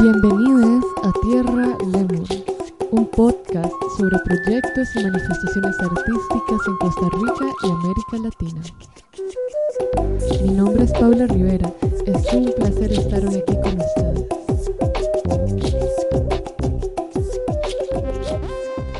Bienvenidos a Tierra Lemur, un podcast sobre proyectos y manifestaciones artísticas en Costa Rica y América Latina. Mi nombre es Paula Rivera, es un placer estar hoy aquí con ustedes.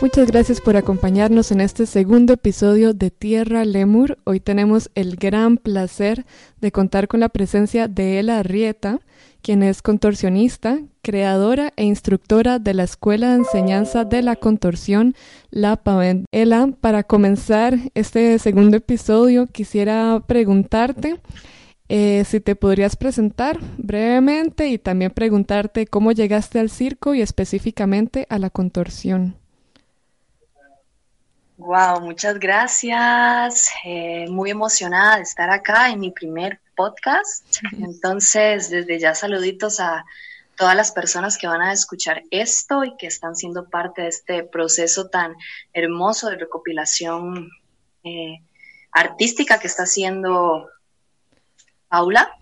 Muchas gracias por acompañarnos en este segundo episodio de Tierra Lemur. Hoy tenemos el gran placer de contar con la presencia de Ela Arrieta, quien es contorsionista, creadora e instructora de la Escuela de Enseñanza de la Contorsión, La PAVEND. Ela, para comenzar este segundo episodio, quisiera preguntarte eh, si te podrías presentar brevemente y también preguntarte cómo llegaste al circo y específicamente a la contorsión. Wow, muchas gracias. Eh, muy emocionada de estar acá en mi primer podcast. Entonces, desde ya saluditos a todas las personas que van a escuchar esto y que están siendo parte de este proceso tan hermoso de recopilación eh, artística que está haciendo Paula.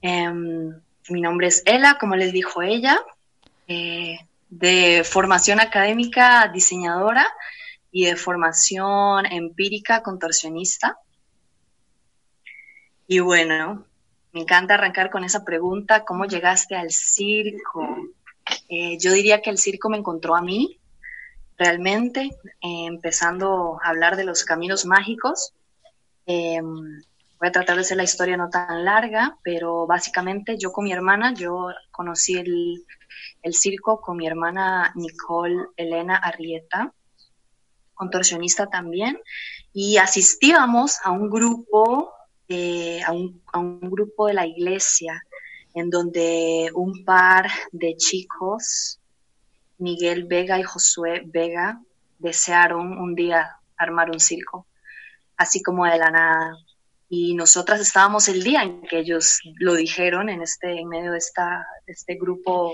Em, mi nombre es Ela, como les dijo ella, eh, de formación académica diseñadora y de formación empírica contorsionista. Y bueno, me encanta arrancar con esa pregunta, ¿cómo llegaste al circo? Eh, yo diría que el circo me encontró a mí, realmente, eh, empezando a hablar de los caminos mágicos. Em, voy a tratar de hacer la historia no tan larga, pero básicamente yo con mi hermana, yo conocí el, el circo con mi hermana Nicole Elena Arrieta, contorsionista también, y asistíamos a un grupo, a, un, a un grupo de la iglesia, en donde un par de chicos, Miguel Vega y Josué Vega, desearon un día armar un circo, así como de la nada. Y nosotras estábamos el día en que ellos lo dijeron en, este, en medio de, esta, de este grupo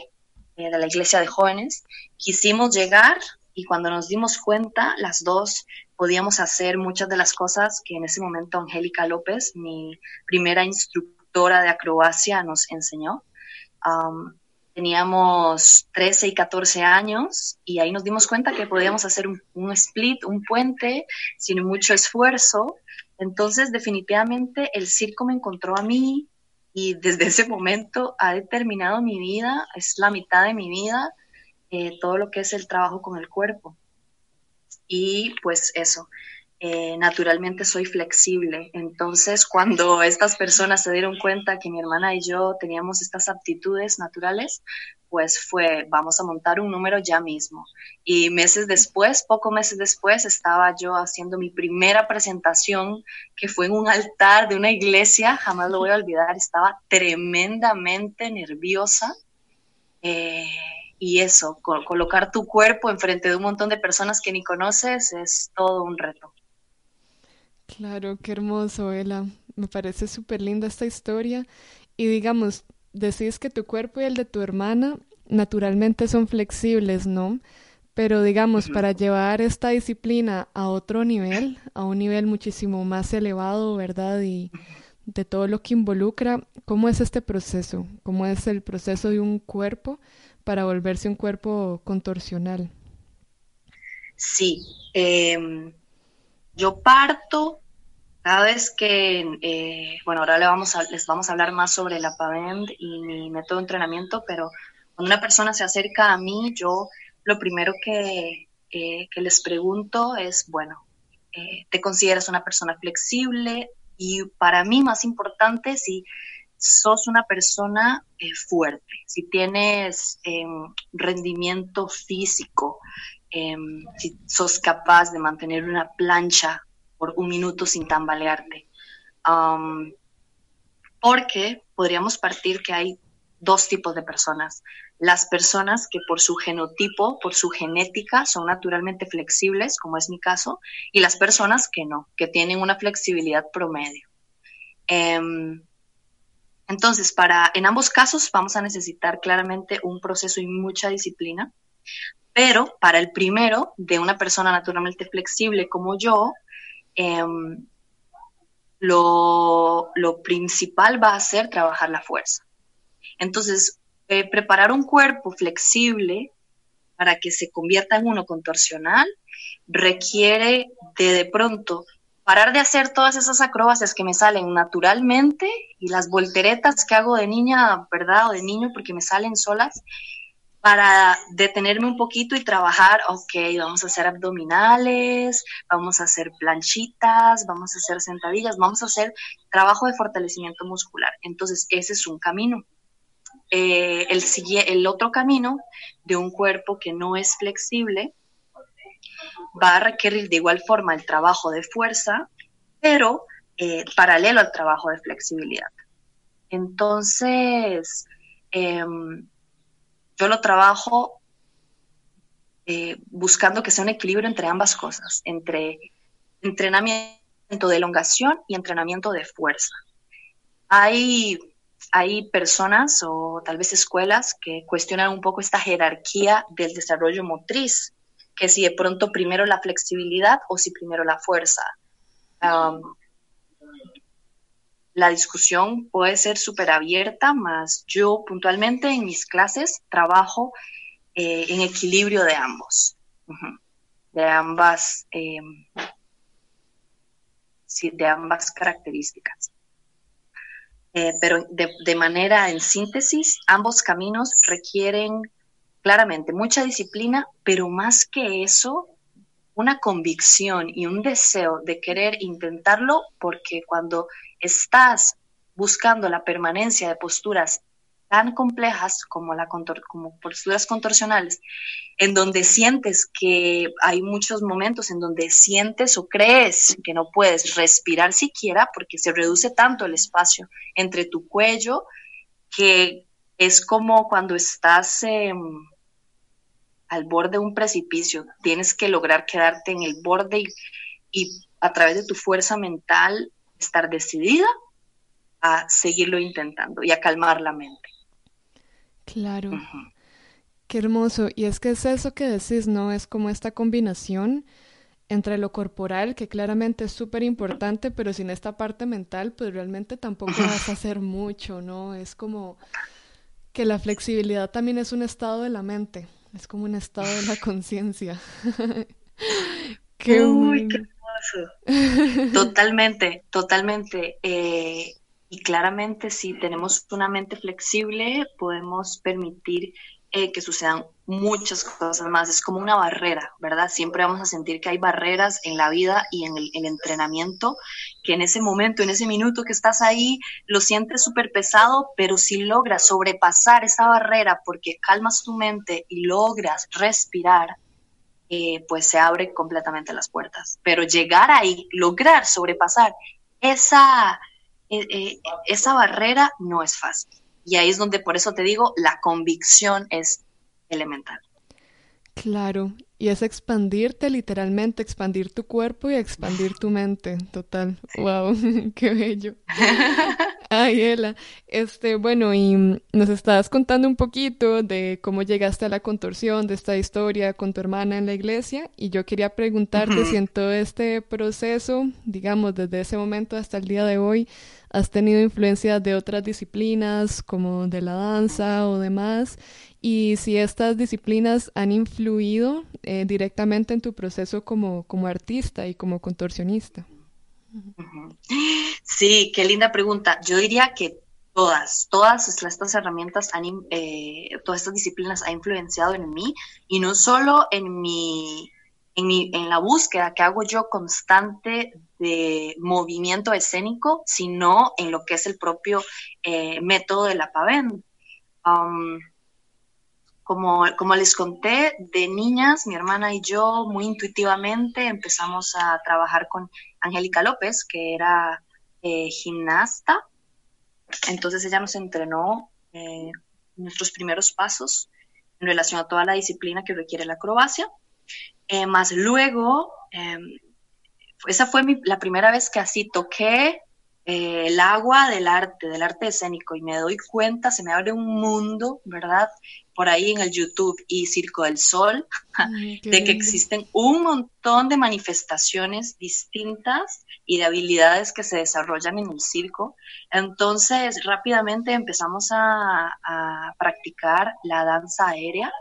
eh, de la iglesia de jóvenes. Quisimos llegar y cuando nos dimos cuenta, las dos podíamos hacer muchas de las cosas que en ese momento Angélica López, mi primera instructora de acrobacia, nos enseñó. teníamos 13 y 14 años y ahí nos dimos cuenta que podíamos hacer un, split, un puente, sin mucho esfuerzo. Entonces, definitivamente, el circo me encontró a mí y desde ese momento ha determinado mi vida, es la mitad de mi vida eh, todo lo que es el trabajo con el cuerpo. Y pues eso, eh, naturalmente soy flexible. Entonces, cuando estas personas se dieron cuenta que mi hermana y yo teníamos estas aptitudes naturales, pues fue, vamos a montar un número ya mismo. Y meses después, pocos meses después, estaba yo haciendo mi primera presentación, que fue en un altar de una iglesia, jamás lo voy a olvidar, estaba tremendamente nerviosa. Eh, y eso, colocar tu cuerpo enfrente de un montón de personas que ni conoces es todo un reto. Claro, qué hermoso, Ela. Me parece súper linda esta historia. Y digamos, decís que tu cuerpo y el de tu hermana naturalmente son flexibles, ¿no? Pero digamos, para llevar esta disciplina a otro nivel, a un nivel muchísimo más elevado, ¿verdad? Y de todo lo que involucra, ¿cómo es este proceso? ¿Cómo es el proceso de un cuerpo para volverse un cuerpo contorsional. Sí, em, yo parto cada vez que, eh, bueno, ahora le vamos a, les vamos a hablar más sobre la PAVEND y mi método de entrenamiento, pero cuando una persona se acerca a mí, yo lo primero que, eh, que les pregunto es, bueno, eh, ¿te consideras una persona flexible? Y para mí más importante, si sos una persona eh, fuerte, si tienes em, rendimiento físico, em, si sos capaz de mantener una plancha por un minuto sin tambalearte. porque podríamos partir que hay dos tipos de personas. Las personas que por su genotipo, por su genética, son naturalmente flexibles, como es mi caso, y las personas que no, que tienen una flexibilidad promedio. Em, entonces, para, en ambos casos vamos a necesitar claramente un proceso y mucha disciplina, Pero para el primero, de una persona naturalmente flexible como yo, em, lo, principal va a ser trabajar la fuerza. Entonces, eh, preparar un cuerpo flexible para que se convierta en uno contorsional requiere de de pronto parar de hacer todas esas acrobacias que me salen naturalmente y las volteretas que hago de niña, ¿verdad? O de niño porque me salen solas, para detenerme un poquito y trabajar, ok, vamos a hacer abdominales, vamos a hacer planchitas, vamos a hacer sentadillas, vamos a hacer trabajo de fortalecimiento muscular. Entonces, ese es un camino. Eh, el, el otro camino de un cuerpo que no es flexible va a requerir de igual forma el trabajo de fuerza, pero eh, paralelo al trabajo de flexibilidad. Entonces, em, yo lo trabajo eh, buscando que sea un equilibrio entre ambas cosas, entre entrenamiento de elongación y entrenamiento de fuerza. Hay, hay personas o tal vez escuelas que cuestionan un poco esta jerarquía del desarrollo motriz, que si de pronto primero la flexibilidad o si primero la fuerza. la discusión puede ser súper abierta, más yo puntualmente en mis clases trabajo eh, en equilibrio de ambos, de ambas, em, de ambas características. Eh, pero de, manera en síntesis, ambos caminos requieren claramente mucha disciplina, pero más que eso, una convicción y un deseo de querer intentarlo, porque cuando estás buscando la permanencia de posturas tan complejas como, la como posturas contorsionales, en donde sientes que hay muchos momentos en donde sientes o crees que no puedes respirar siquiera porque se reduce tanto el espacio entre tu cuello que es como cuando estás... Em, al borde de un precipicio, tienes que lograr quedarte en el borde y, a través de tu fuerza mental estar decidida a seguirlo intentando y a calmar la mente. Claro. Qué hermoso. Y es que es eso que decís, ¿no? Es como esta combinación entre lo corporal, que claramente es súper importante, pero sin esta parte mental, pues realmente tampoco vas a hacer mucho, ¿no? Es como que la flexibilidad también es un estado de la mente. Es como un estado de la conciencia. qué, Uy, qué hermoso. Totalmente, totalmente. Eh, y claramente si tenemos una mente flexible, podemos permitir eh, que sucedan muchas cosas más. Es como una barrera, ¿verdad? Siempre vamos a sentir que hay barreras en la vida y en el, entrenamiento, que en ese momento, en ese minuto que estás ahí, lo sientes súper pesado, pero si logras sobrepasar esa barrera porque calmas tu mente y logras respirar, eh, pues se abren completamente las puertas. Pero llegar ahí, lograr sobrepasar esa, eh, esa barrera no es fácil. Y ahí es donde, por eso te digo, la convicción es elemental. Claro, y es expandirte literalmente, expandir tu cuerpo y expandir tu mente, total. Wow, qué bello. Ay, Ela, este, bueno, y nos estabas contando un poquito de cómo llegaste a la contorsión de esta historia con tu hermana en la iglesia, y yo quería preguntarte si en todo este proceso, digamos, desde ese momento hasta el día de hoy, has tenido influencia de otras disciplinas como de la danza o demás y si estas disciplinas han influido eh, directamente en tu proceso como, como artista y como contorsionista. Sí, qué linda pregunta. Yo diría que todas, todas estas herramientas, han, eh, todas estas disciplinas han influenciado en mí y no solo en mi en, la búsqueda que hago yo constante de movimiento escénico, sino en lo que es el propio eh, método de la PAVEN. Um, como, como, les conté, de niñas, mi hermana y yo muy intuitivamente empezamos a trabajar con Angélica López, que era eh, gimnasta. Entonces ella nos entrenó eh, nuestros primeros pasos en relación a toda la disciplina que requiere la acrobacia. Eh, más luego, em, esa fue la primera vez que así toqué eh, el agua del arte, del arte escénico, y me doy cuenta, se me abre un mundo, ¿verdad? Por ahí en el YouTube y Circo del Sol, de que existen un montón de manifestaciones distintas y de habilidades que se desarrollan en el circo. Entonces, rápidamente empezamos a, a practicar la danza aérea.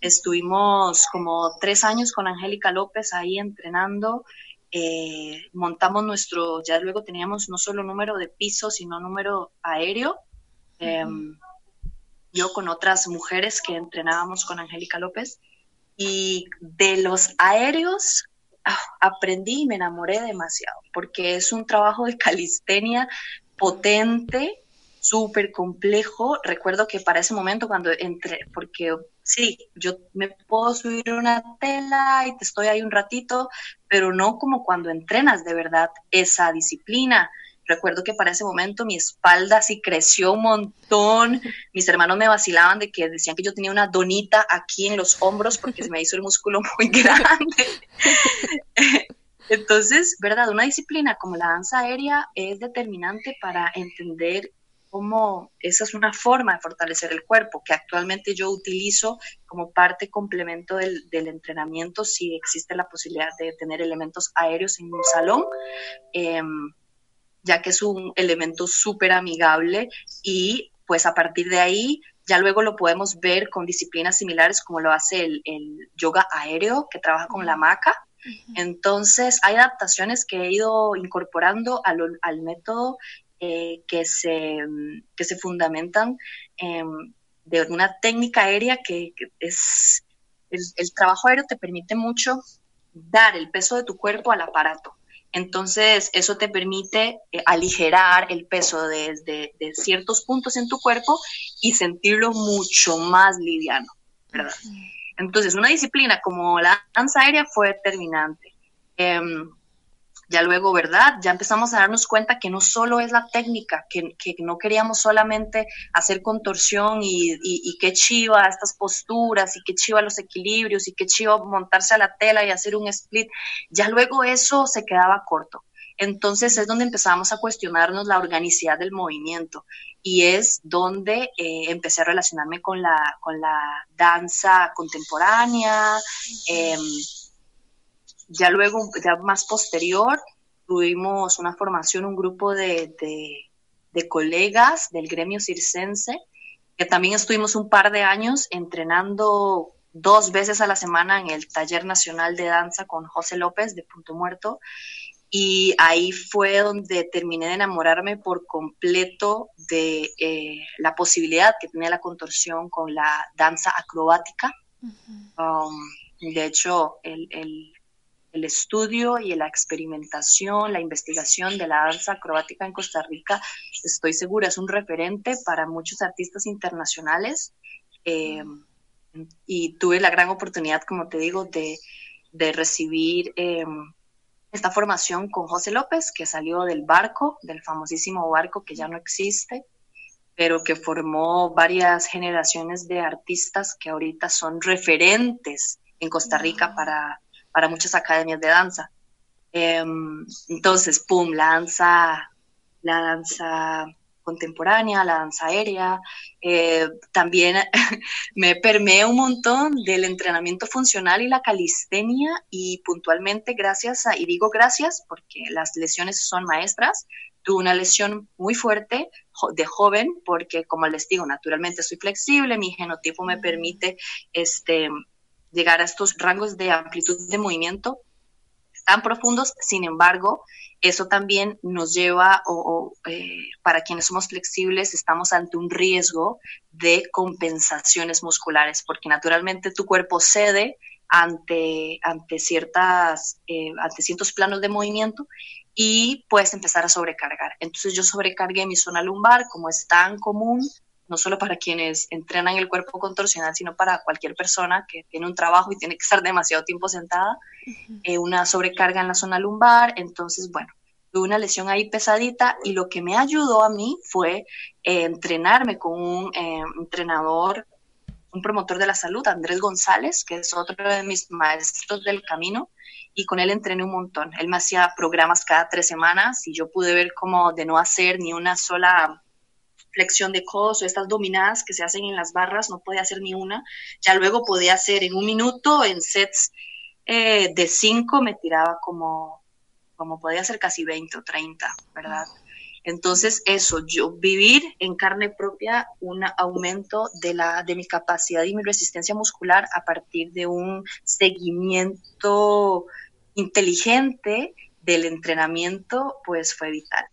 Estuvimos como tres años con Angélica López ahí entrenando eh, montamos nuestro, ya luego teníamos no solo número de piso, sino número aéreo. Em, yo con otras mujeres que entrenábamos con Angélica López. Y de los aéreos ah, aprendí y me enamoré demasiado, porque es un trabajo de calistenia potente, súper complejo. Recuerdo que para ese momento cuando entré, porque sí, yo me puedo subir una tela y te estoy ahí un ratito, pero no como cuando entrenas de verdad esa disciplina. Recuerdo que para ese momento mi espalda sí creció un montón. Mis hermanos me vacilaban de que decían que yo tenía una donita aquí en los hombros porque se me hizo el músculo muy grande. Entonces, ¿verdad? Una disciplina como la danza aérea es determinante para entender cómo esa es una forma de fortalecer el cuerpo que actualmente yo utilizo como parte complemento del, entrenamiento si existe la posibilidad de tener elementos aéreos en un salón, em, ya que es un elemento súper amigable y pues a partir de ahí ya luego lo podemos ver con disciplinas similares como lo hace el, yoga aéreo que trabaja con la maca. Entonces, hay adaptaciones que he ido incorporando al, al método eh, que, se, que se fundamentan de una técnica aérea que, es, el, trabajo aéreo te permite mucho dar el peso de tu cuerpo al aparato. Entonces, eso te permite eh, aligerar el peso desde de, ciertos puntos en tu cuerpo y sentirlo mucho más liviano, ¿verdad? Entonces, una disciplina como la danza aérea fue determinante. Em, ya luego, ¿verdad? Ya empezamos a darnos cuenta que no solo es la técnica, que, no queríamos solamente hacer contorsión y, qué chiva estas posturas y qué chiva los equilibrios y qué chiva montarse a la tela y hacer un split. Ya luego eso se quedaba corto. Entonces es donde empezamos a cuestionarnos la organicidad del movimiento y es donde eh, empecé a relacionarme con la, con la danza contemporánea. Em, ya luego, ya más posterior, tuvimos una formación, un grupo de, colegas del gremio circense, que también estuvimos un par de años entrenando dos veces a la semana en el Taller Nacional de Danza con José López de Punto Muerto. Y ahí fue donde terminé de enamorarme por completo de eh, la posibilidad que tenía la contorsión con la danza acrobática. Um, de hecho, el, el estudio y la experimentación, la investigación de la danza acrobática en Costa Rica, estoy segura, es un referente para muchos artistas internacionales. Eh, y tuve la gran oportunidad, como te digo, de, recibir eh, esta formación con José López, que salió del barco, del famosísimo barco que ya no existe, pero que formó varias generaciones de artistas que ahorita son referentes en Costa Rica para para muchas academias de danza. Em, entonces, pum, la danza, la danza contemporánea, la danza aérea, eh, también me permeé un montón del entrenamiento funcional y la calistenia y puntualmente gracias a, y digo gracias porque las lesiones son maestras, tuve una lesión muy fuerte de joven porque como les digo, naturalmente soy flexible, mi genotipo me permite este, llegar a estos rangos de amplitud de movimiento tan profundos, sin embargo, eso también nos lleva, o, eh, para quienes somos flexibles, estamos ante un riesgo de compensaciones musculares, porque naturalmente tu cuerpo cede ante, ante, ciertas, eh, ante ciertos planos de movimiento y puedes empezar a sobrecargar. Entonces yo sobrecargué mi zona lumbar, como es tan común no solo para quienes entrenan el cuerpo contorsional, sino para cualquier persona que tiene un trabajo y tiene que estar demasiado tiempo sentada, eh, una sobrecarga en la zona lumbar, entonces, bueno, tuve una lesión ahí pesadita y lo que me ayudó a mí fue eh, entrenarme con un eh, entrenador un promotor de la salud, Andrés González, que es otro de mis maestros del camino, y con él entrené un montón. Él me hacía programas cada tres semanas y yo pude ver cómo de no hacer ni una sola flexión de codos o estas dominadas que se hacen en las barras, no podía hacer ni una. Ya luego podía hacer en un minuto, en sets eh, de cinco, me tiraba como, como podía hacer casi 20 o 30, ¿verdad? Entonces, eso, yo vivir en carne propia un aumento de, la, de mi capacidad y mi resistencia muscular a partir de un seguimiento inteligente del entrenamiento, pues fue vital.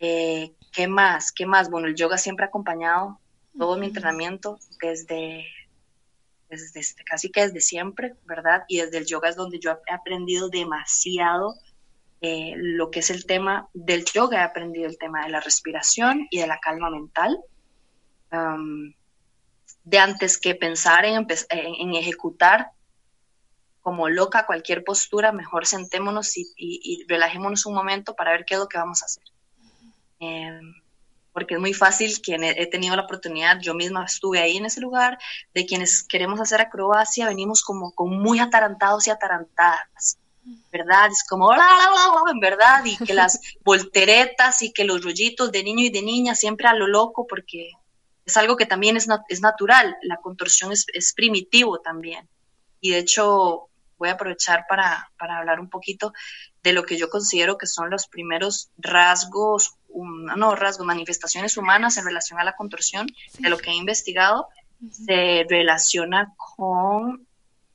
Eh, ¿Qué más? ¿Qué más? Bueno, el yoga siempre ha acompañado todo mi entrenamiento desde, desde, este, casi que desde siempre, ¿verdad? Y desde el yoga es donde yo he aprendido demasiado eh, lo que es el tema del yoga, he aprendido el tema de la respiración y de la calma mental. de antes que pensar en, en, ejecutar como loca cualquier postura, mejor sentémonos y, relajémonos un momento para ver qué es lo que vamos a hacer. Em, porque es muy fácil, quien he, tenido la oportunidad, yo misma estuve ahí en ese lugar, de quienes queremos hacer acrobacia, venimos como, como muy atarantados y atarantadas ¿verdad? Es como, en verdad, y que las volteretas y que los rollitos de niño y de niña siempre a lo loco, porque es algo que también es, es natural, la contorsión es, es, primitivo también. Y de hecho, voy a aprovechar para, para, hablar un poquito de lo que yo considero que son los primeros rasgos, no rasgos, manifestaciones humanas en relación a la contorsión, de lo que he investigado, se relaciona con,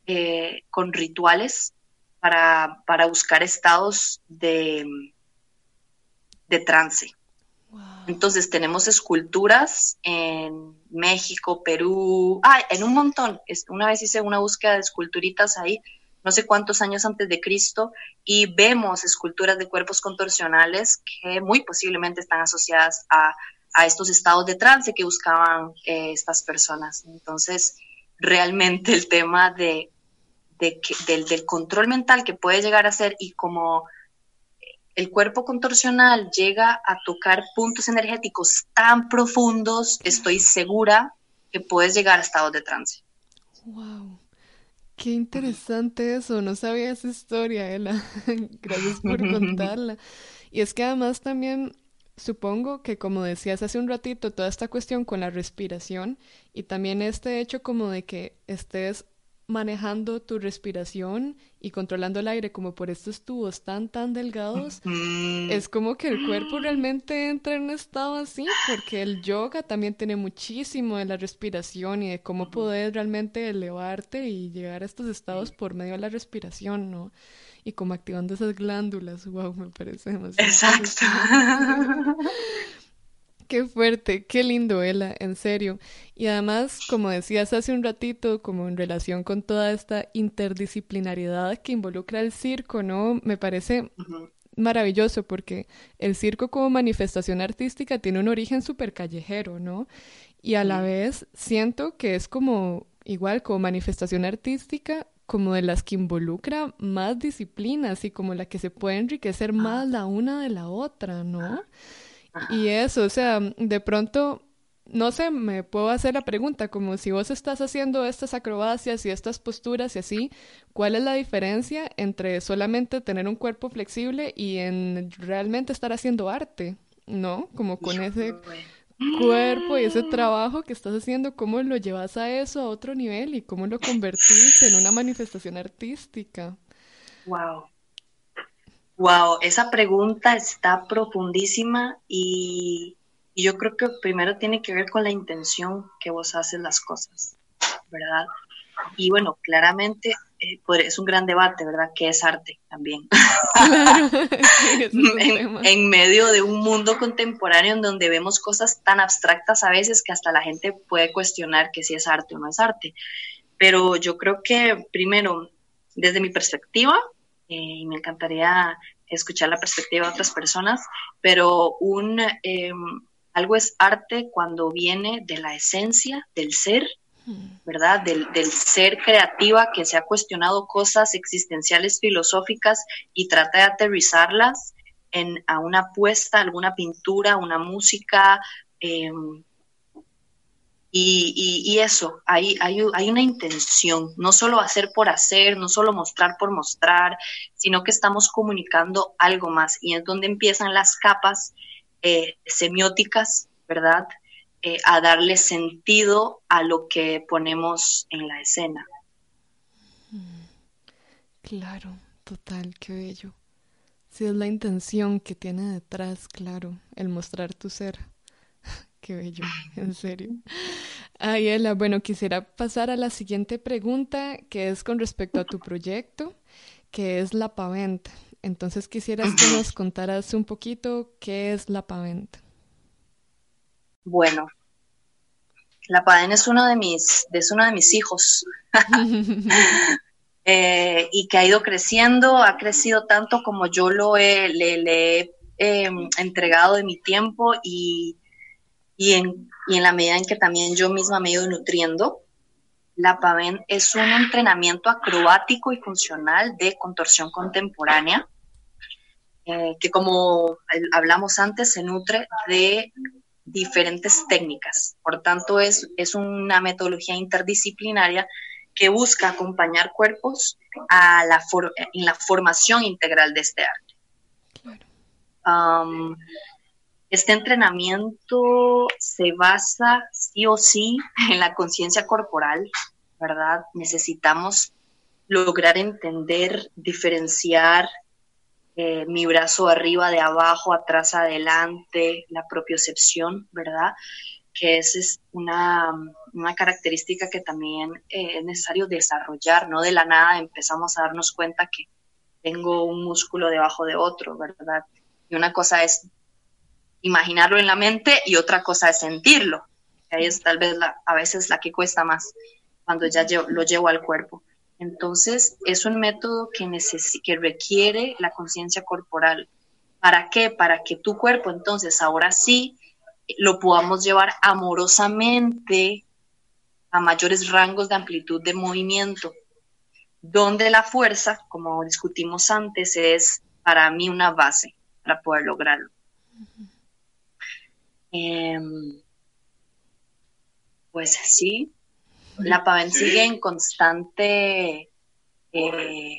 eh, con rituales para, buscar estados de, de trance. Entonces tenemos esculturas en México, Perú, ah, en un montón. Una vez hice una búsqueda de esculturitas ahí, no sé cuántos años antes de Cristo, y vemos esculturas de cuerpos contorsionales que muy posiblemente están asociadas a, estos estados de trance que buscaban eh, estas personas. Entonces, realmente el tema de del, control mental que puede llegar a ser y como el cuerpo contorsional llega a tocar puntos energéticos tan profundos, estoy segura que puedes llegar a estados de trance. Wow. Qué interesante eso, no sabía esa historia, Ela. Gracias por contarla. Y es que además también supongo que como decías hace un ratito, toda esta cuestión con la respiración y también este hecho como de que estés manejando tu respiración y controlando el aire como por estos tubos tan tan delgados, es como que el cuerpo realmente entra en un estado así, porque el yoga también tiene muchísimo de la respiración y de cómo poder realmente elevarte y llegar a estos estados por medio de la respiración, ¿no? Y como activando esas glándulas, wow, me parece demasiado. Exacto. Qué fuerte, qué lindo, Ela, en serio. Y además, como decías hace un ratito, como en relación con toda esta interdisciplinariedad que involucra el circo, ¿no? Me parece maravilloso porque el circo como manifestación artística tiene un origen súper callejero, ¿no? Y a la vez siento que es como, igual, como manifestación artística, como de las que involucra más disciplinas y como la que se puede enriquecer ah. más la una de la otra, ¿no? Y eso, o sea, de pronto, no sé, me puedo hacer la pregunta, como si vos estás haciendo estas acrobacias y estas posturas y así, ¿cuál es la diferencia entre solamente tener un cuerpo flexible y en realmente estar haciendo arte? ¿No? Como con ese cuerpo y ese trabajo que estás haciendo, ¿cómo lo llevas a eso a otro nivel y cómo lo convertís en una manifestación artística? Wow. Wow, esa pregunta está profundísima y, yo creo que primero tiene que ver con la intención que vos haces las cosas, ¿verdad? Y bueno, claramente eh, es un gran debate, ¿verdad? Que es arte también. en, en, medio de un mundo contemporáneo en donde vemos cosas tan abstractas a veces que hasta la gente puede cuestionar que si es arte o no es arte. Pero yo creo que primero, desde mi perspectiva, eh, y me encantaría escuchar la perspectiva de otras personas, pero un, em, algo es arte cuando viene de la esencia del ser, ¿verdad? Del, ser creativa que se ha cuestionado cosas existenciales filosóficas y trata de aterrizarlas en, a una apuesta, alguna pintura, una música, em, Y, eso, hay, hay, hay, una intención, no solo hacer por hacer, no solo mostrar por mostrar, sino que estamos comunicando algo más. Y es donde empiezan las capas eh, semióticas, ¿verdad? Eh, a darle sentido a lo que ponemos en la escena. Claro, total, qué bello. Si es la intención que tiene detrás, claro, el mostrar tu ser. Qué bello, en serio. Ayela, bueno, quisiera pasar a la siguiente pregunta, que es con respecto a tu proyecto, que es la paventa. Entonces quisieras que nos contaras un poquito qué es la paventa. Bueno, la paventa es uno de mis, es uno de mis hijos. Eh, y que ha ido creciendo, ha crecido tanto como yo lo he, le, he em, entregado de mi tiempo y y en, y en la medida en que también yo misma me he ido nutriendo, la PAVEN es un entrenamiento acrobático y funcional de contorsión contemporánea, eh, que como hablamos antes, se nutre de diferentes técnicas. Por tanto, es, es una metodología interdisciplinaria que busca acompañar cuerpos a la en la formación integral de este arte. Claro. Este entrenamiento se basa sí o sí en la conciencia corporal, ¿verdad? Necesitamos lograr entender, diferenciar eh, mi brazo arriba, de abajo, atrás, adelante, la propiocepción, ¿verdad? Que esa es una, característica que también eh, es necesario desarrollar, no de la nada empezamos a darnos cuenta que tengo un músculo debajo de otro, ¿verdad? Y una cosa es imaginarlo en la mente y otra cosa es sentirlo. Ahí es tal vez la, a veces la que cuesta más cuando ya lo llevo al cuerpo. Entonces, es un método que, que requiere la conciencia corporal. ¿Para qué? Para que tu cuerpo, entonces, ahora sí, lo podamos llevar amorosamente a mayores rangos de amplitud de movimiento, donde la fuerza, como discutimos antes, es para mí una base para poder lograrlo. Em, pues sí, la PAVEN sigue en constante eh,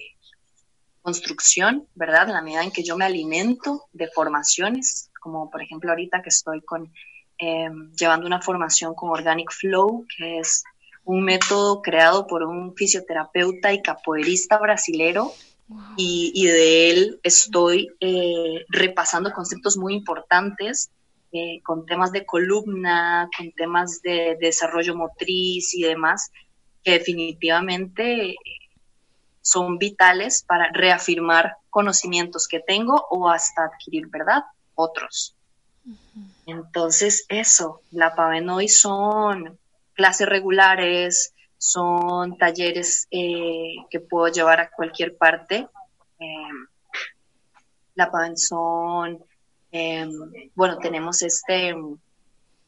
construcción, ¿verdad? En la medida en que yo me alimento de formaciones, como por ejemplo ahorita que estoy con em, llevando una formación con Organic Flow, que es un método creado por un fisioterapeuta y capoeirista brasilero. Y, de él estoy eh, repasando conceptos muy importantes eh, con temas de columna, con temas de, desarrollo motriz y demás, que definitivamente eh, son vitales para reafirmar conocimientos que tengo o hasta adquirir, ¿verdad? Otros. Entonces, eso, la PAVEN hoy son clases regulares, son talleres eh, que puedo llevar a cualquier parte. la PAVEN son Em, bueno, tenemos este,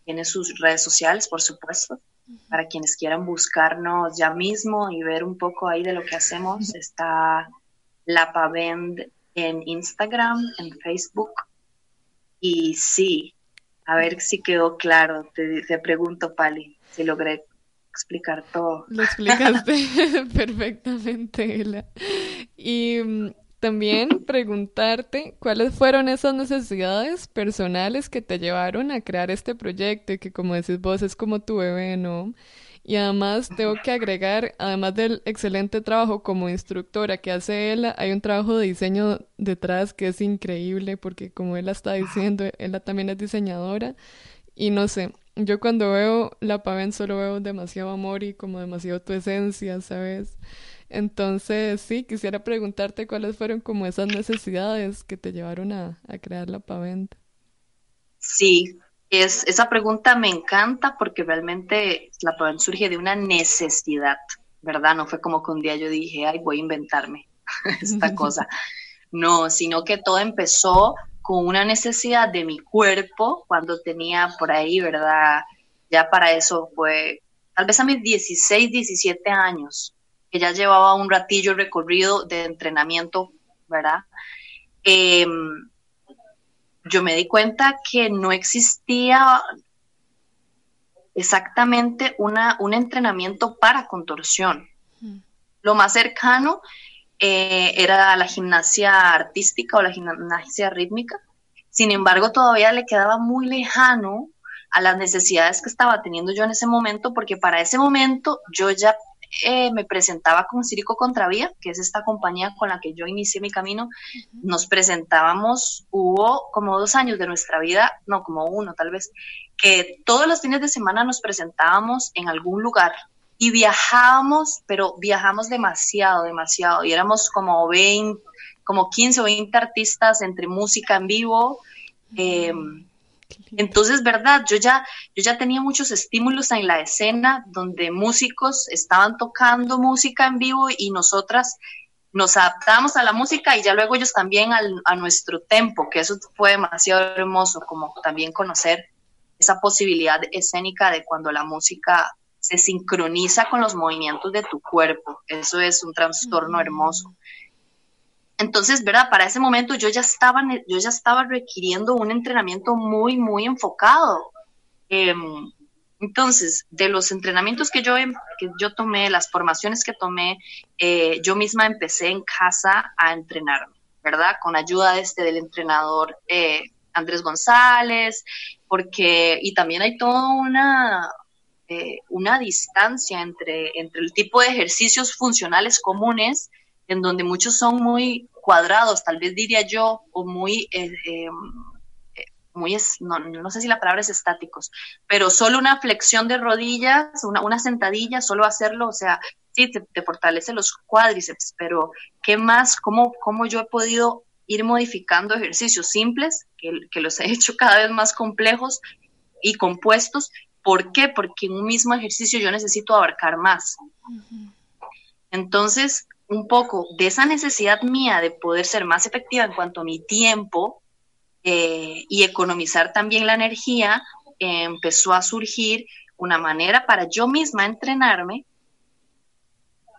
tiene sus redes sociales, por supuesto, para quienes quieran buscarnos ya mismo y ver un poco ahí de lo que hacemos. Está La Pavend en Instagram, en Facebook. Y sí, a ver si quedó claro. Te, te pregunto, Pali, si logré explicar todo. Lo explicaste perfectamente, Ela. Y mm, también preguntarte cuáles fueron esas necesidades personales que te llevaron a crear este proyecto y que como decís vos es como tu bebé, ¿no? Y además tengo que agregar, además del excelente trabajo como instructora que hace ella, hay un trabajo de diseño detrás que es increíble porque como ella está diciendo, ella también es diseñadora y no sé, yo cuando veo la Paven solo veo demasiado amor y como demasiado tu esencia, ¿sabes? Entonces, sí, quisiera preguntarte cuáles fueron como esas necesidades que te llevaron a, crear la paventa. Sí, es, esa pregunta me encanta porque realmente la paventa surge de una necesidad, ¿verdad? No fue como que un día yo dije, ay, voy a inventarme esta cosa. No, sino que todo empezó con una necesidad de mi cuerpo cuando tenía por ahí, ¿verdad? Ya para eso fue, tal vez a mis 16, 17 años, que ya llevaba un ratillo recorrido de entrenamiento, ¿verdad? Em, yo me di cuenta que no existía exactamente una, un entrenamiento para contorsión. Lo más cercano eh, era la gimnasia artística o la gimnasia rítmica. Sin embargo, todavía le quedaba muy lejano a las necesidades que estaba teniendo yo en ese momento, porque para ese momento yo ya eh, me presentaba con Circo Contravía, que es esta compañía con la que yo inicié mi camino. Nos presentábamos, hubo como dos años de nuestra vida, no, como uno tal vez, que todos los fines de semana nos presentábamos en algún lugar y viajábamos, pero viajamos demasiado, demasiado, y éramos como 20, como 15 o 20 artistas entre música en vivo. Entonces, ¿verdad? Yo ya, yo ya tenía muchos estímulos en la escena donde músicos estaban tocando música en vivo y nosotras nos adaptábamos a la música y ya luego ellos también a nuestro tempo, que eso fue demasiado hermoso, como también conocer esa posibilidad escénica de cuando la música se sincroniza con los movimientos de tu cuerpo. Eso es un trastorno hermoso. Entonces, ¿verdad? Para ese momento yo ya estaba, yo ya estaba requiriendo un entrenamiento muy, muy enfocado. Em, entonces, de los entrenamientos que yo, em, que yo tomé, las formaciones que tomé, eh, yo misma empecé en casa a entrenarme, ¿verdad? Con ayuda este, del entrenador eh, Andrés González, porque, y también hay toda una, eh, una distancia entre, entre el tipo de ejercicios funcionales comunes en donde muchos son muy cuadrados, tal vez diría yo, o muy, eh, eh, muy no, no, sé si la palabra es estáticos, pero solo una flexión de rodillas, una, una sentadilla, solo hacerlo, o sea, sí, te, fortalece los cuádriceps, pero ¿qué más? ¿Cómo, ¿Cómo yo he podido ir modificando ejercicios simples, que, que los he hecho cada vez más complejos y compuestos? ¿Por qué? Porque en un mismo ejercicio yo necesito abarcar más. Entonces, un poco de esa necesidad mía de poder ser más efectiva en cuanto a mi tiempo eh, y economizar también la energía, empezó a surgir una manera para yo misma entrenarme,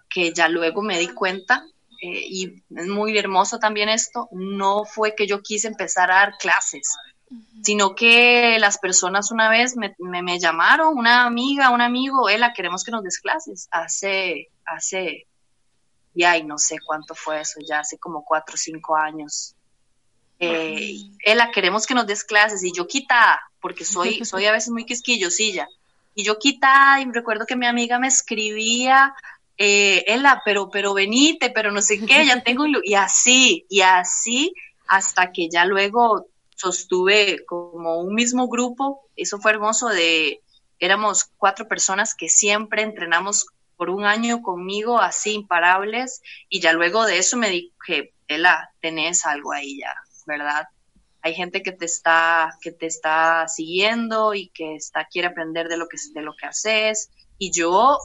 que ya luego me di cuenta, eh, y es muy hermoso también esto, no fue que yo quise empezar a dar clases, sino que las personas una vez me, me, llamaron, una amiga, un amigo, Ela, queremos que nos des clases, hace, hace y ay, no sé cuánto fue eso, ya hace como cuatro o cinco años. Eh, Ela, queremos que nos des clases y yo quita, porque soy, soy a veces muy quisquillosilla. Y yo quita, y recuerdo que mi amiga me escribía, eh, Ela, pero, pero venite, pero no sé qué, ya tengo, y así, y así, hasta que ya luego sostuve como un mismo grupo, eso fue hermoso de, éramos cuatro personas que siempre entrenamos por un año conmigo así imparables y ya luego de eso me dije, Ela, tenés algo ahí ya, ¿verdad? Hay gente que te está, que te está siguiendo y que está, quiere aprender de lo que, de lo que haces. Y yo,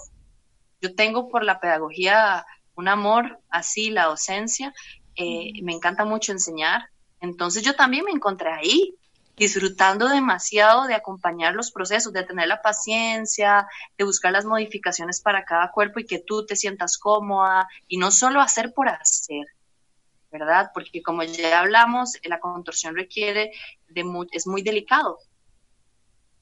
yo tengo por la pedagogía un amor así, la docencia. Eh, me encanta mucho enseñar. Entonces yo también me encontré ahí, disfrutando demasiado de acompañar los procesos, de tener la paciencia, de buscar las modificaciones para cada cuerpo y que tú te sientas cómoda y no solo hacer por hacer, ¿verdad? Porque como ya hablamos, la contorsión requiere de es muy delicado.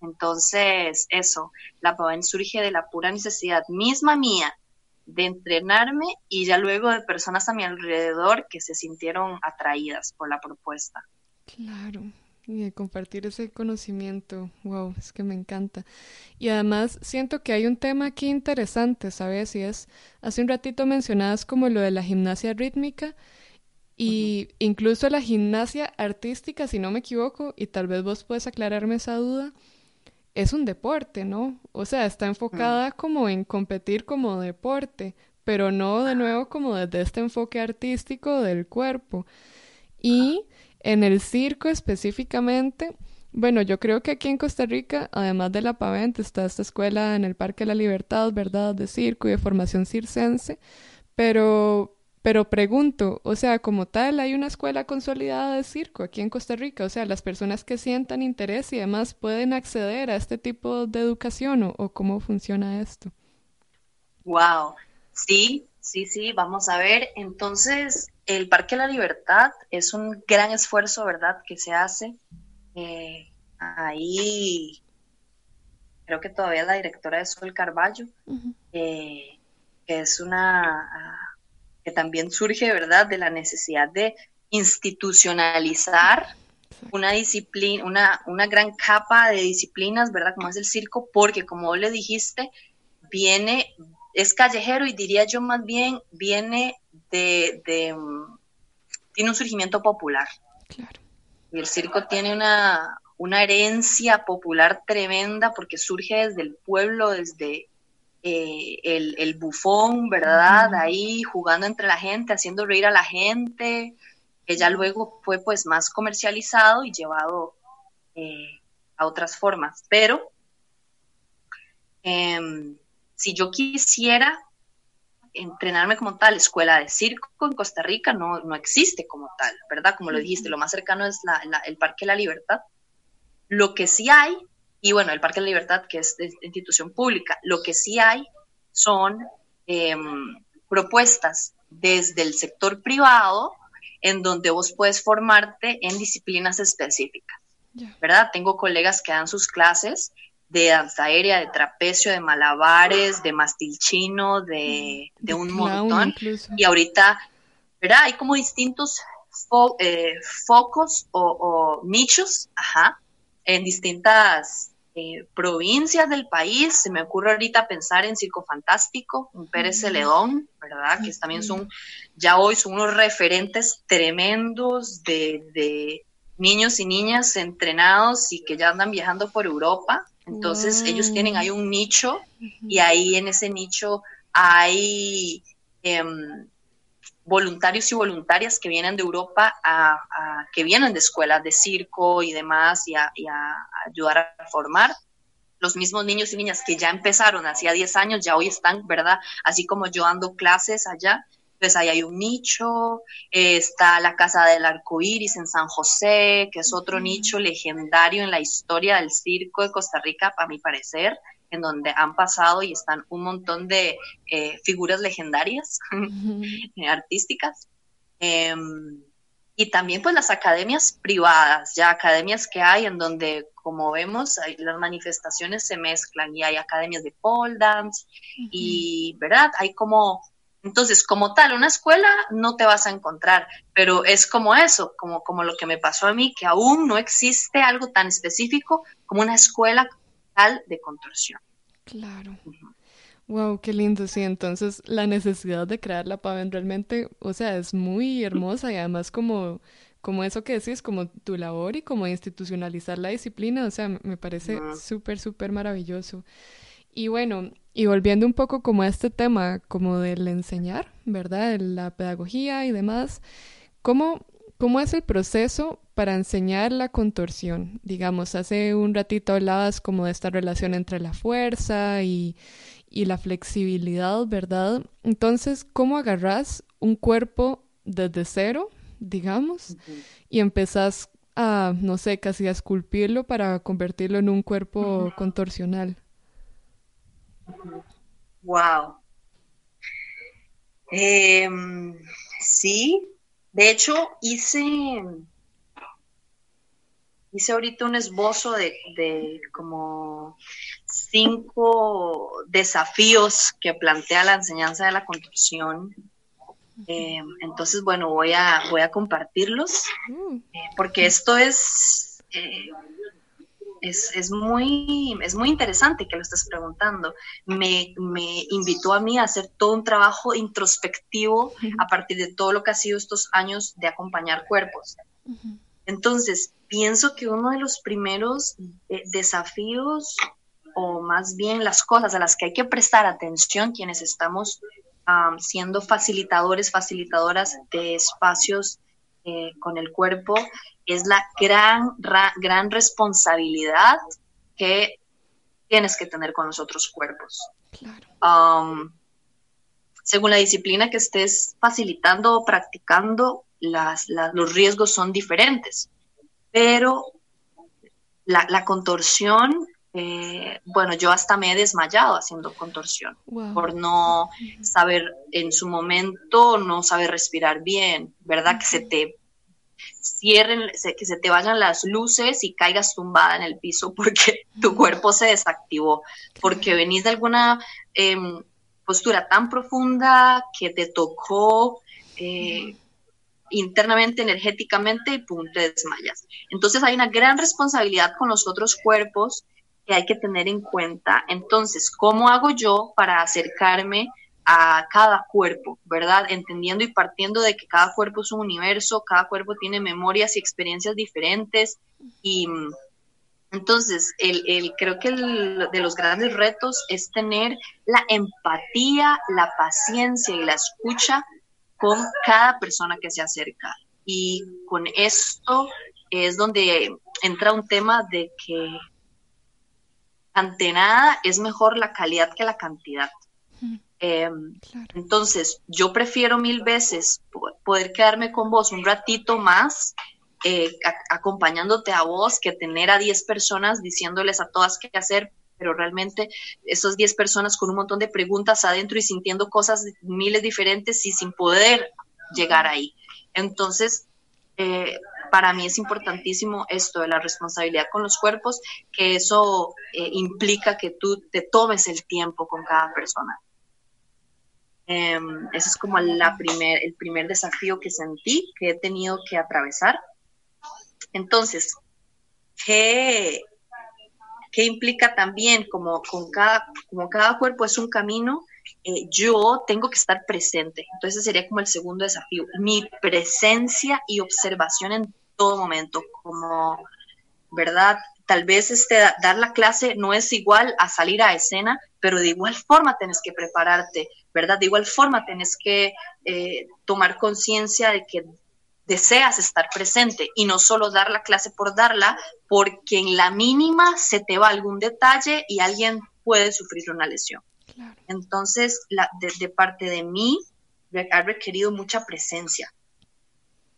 Entonces, eso, la PAVEN surge de la pura necesidad misma mía de entrenarme y ya luego de personas a mi alrededor que se sintieron atraídas por la propuesta. Claro, y de compartir ese conocimiento. Wow, es que me encanta. Y además siento que hay un tema aquí interesante, ¿sabes? Y es, hace un ratito mencionadas como lo de la gimnasia rítmica y incluso la gimnasia artística, si no me equivoco, y tal vez vos puedes aclararme esa duda, es un deporte, ¿no? O sea, está enfocada como en competir como deporte, pero no de nuevo como desde este enfoque artístico del cuerpo. Y en el circo específicamente, bueno, yo creo que aquí en Costa Rica, además de la Pavent, está esta escuela en el Parque de la Libertad, ¿verdad? De circo y de formación circense, pero, pero pregunto, o sea, como tal, hay una escuela consolidada de circo aquí en Costa Rica, o sea, las personas que sientan interés y demás pueden acceder a este tipo de educación o, o cómo funciona esto. Wow, sí, sí, sí, vamos a ver. Entonces, el Parque de la Libertad es un gran esfuerzo, ¿verdad?, que se hace. Eh, ahí creo que todavía la directora de Sol Carballo, eh, que es una, ah, que también surge, ¿verdad?, de la necesidad de institucionalizar una disciplina, una, una gran capa de disciplinas, ¿verdad?, como es el circo, porque como vos le dijiste, viene, es callejero y diría yo más bien, viene de, de mm, tiene un surgimiento popular. Claro. Y el circo tiene una, una herencia popular tremenda porque surge desde el pueblo, desde eh, el, bufón, ¿verdad? Ahí jugando entre la gente, haciendo reír a la gente, que ya luego fue pues más comercializado y llevado eh, a otras formas. Pero em, si yo quisiera entrenarme como tal, escuela de circo en Costa Rica no, no existe como tal, ¿verdad? Como lo dijiste, lo más cercano es el Parque de la Libertad. Lo que sí hay, y bueno, el Parque de la Libertad, que es de institución pública, lo que sí hay son em, propuestas desde el sector privado en donde vos puedes formarte en disciplinas específicas, ¿verdad? Tengo colegas que dan sus clases de danza aérea, de trapecio, de malabares, de mastil chino, de, mm, un montón. Y ahorita, ¿verdad? Hay como distintos eh, focos o, nichos, ajá, en distintas eh, provincias del país. Se me ocurre ahorita pensar en Circo Fantástico, en Pérez Celedón, ¿verdad? Que también son, ya hoy son unos referentes tremendos de, de niños y niñas entrenados y que ya andan viajando por Europa. Entonces ellos tienen ahí un nicho y ahí en ese nicho hay em, voluntarios y voluntarias que vienen de Europa, a, que vienen de escuelas de circo y demás y a, ayudar a formar. Los mismos niños y niñas que ya empezaron hacía 10 años, ya hoy están, ¿verdad? Así como yo ando clases allá, pues ahí hay un nicho, está la Casa del Arco Iris en San José, que es otro nicho legendario en la historia del circo de Costa Rica, para mi parecer, en donde han pasado y están un montón de eh, figuras legendarias artísticas. Em, y también pues las academias privadas, ya academias que hay en donde, como vemos, las manifestaciones se mezclan y hay academias de pole dance y, ¿verdad? Hay como entonces, como tal, una escuela no te vas a encontrar, pero es como eso, como, como lo que me pasó a mí, que aún no existe algo tan específico como una escuela tal de contorsión. Claro. Wow, qué lindo, sí. Entonces, la necesidad de crear la PAVEN realmente, o sea, es muy hermosa y además como, como eso que decís, como tu labor y como institucionalizar la disciplina, o sea, me parece súper, súper maravilloso. Y bueno, y volviendo un poco como a este tema, como del enseñar, ¿verdad? De la pedagogía y demás, ¿cómo, ¿cómo es el proceso para enseñar la contorsión? Digamos, hace un ratito hablabas como de esta relación entre la fuerza y, y la flexibilidad, ¿verdad? Entonces, ¿cómo agarras un cuerpo desde cero, digamos, y empezás a, no sé, casi a esculpirlo para convertirlo en un cuerpo contorsional? Wow. Em, sí, de hecho hice, hice ahorita un esbozo de, como cinco desafíos que plantea la enseñanza de la construcción. Em, entonces, bueno, voy a, voy a compartirlos, mm. eh, porque esto es eh, es, muy, es muy interesante que lo estés preguntando. Me, invitó a mí a hacer todo un trabajo introspectivo a partir de todo lo que ha sido estos años de acompañar cuerpos. Entonces, pienso que uno de los primeros eh, desafíos, o más bien las cosas a las que hay que prestar atención quienes estamos siendo facilitadores, facilitadoras de espacios eh, con el cuerpo, es la gran, gran responsabilidad que tienes que tener con los otros cuerpos. Um, según la disciplina que estés facilitando o practicando, los riesgos son diferentes, pero la, contorsión, eh, bueno, yo hasta me he desmayado haciendo contorsión por no saber en su momento, no saber respirar bien, ¿verdad? Que se te cierren, que se te vayan las luces y caigas tumbada en el piso porque tu cuerpo se desactivó, porque venís de alguna em, postura tan profunda que te tocó eh, internamente, energéticamente y pum, te desmayas. Entonces hay una gran responsabilidad con los otros cuerpos que hay que tener en cuenta. Entonces, ¿cómo hago yo para acercarme a cada cuerpo, ¿verdad? Entendiendo y partiendo de que cada cuerpo es un universo, cada cuerpo tiene memorias y experiencias diferentes y entonces, el, creo que el, de los grandes retos es tener la empatía, la paciencia y la escucha con cada persona que se acerca. Y con esto es donde entra un tema de que ante nada es mejor la calidad que la cantidad. Em, entonces, yo prefiero mil veces poder quedarme con vos un ratito más, eh, acompañándote a vos, que tener a 10 personas diciéndoles a todas qué hacer, pero realmente esas 10 personas con un montón de preguntas adentro y sintiendo cosas miles diferentes y sin poder llegar ahí. Entonces, eh, para mí es importantísimo esto de la responsabilidad con los cuerpos, que eso eh, implica que tú te tomes el tiempo con cada persona. Em, ese es como la primer, el primer desafío que sentí, que he tenido que atravesar. Entonces, ¿qué, qué implica también? Como, con cada, como cada cuerpo es un camino, eh, yo tengo que estar presente. Entonces sería como el segundo desafío, mi presencia y observación en todo momento, como, ¿verdad? Tal vez este, dar la clase no es igual a salir a escena, pero de igual forma tienes que prepararte, ¿verdad? De igual forma tienes que eh, tomar conciencia de que deseas estar presente y no solo dar la clase por darla, porque en la mínima se te va algún detalle y alguien puede sufrir una lesión. Entonces, la, de, parte de mí, ha requerido mucha presencia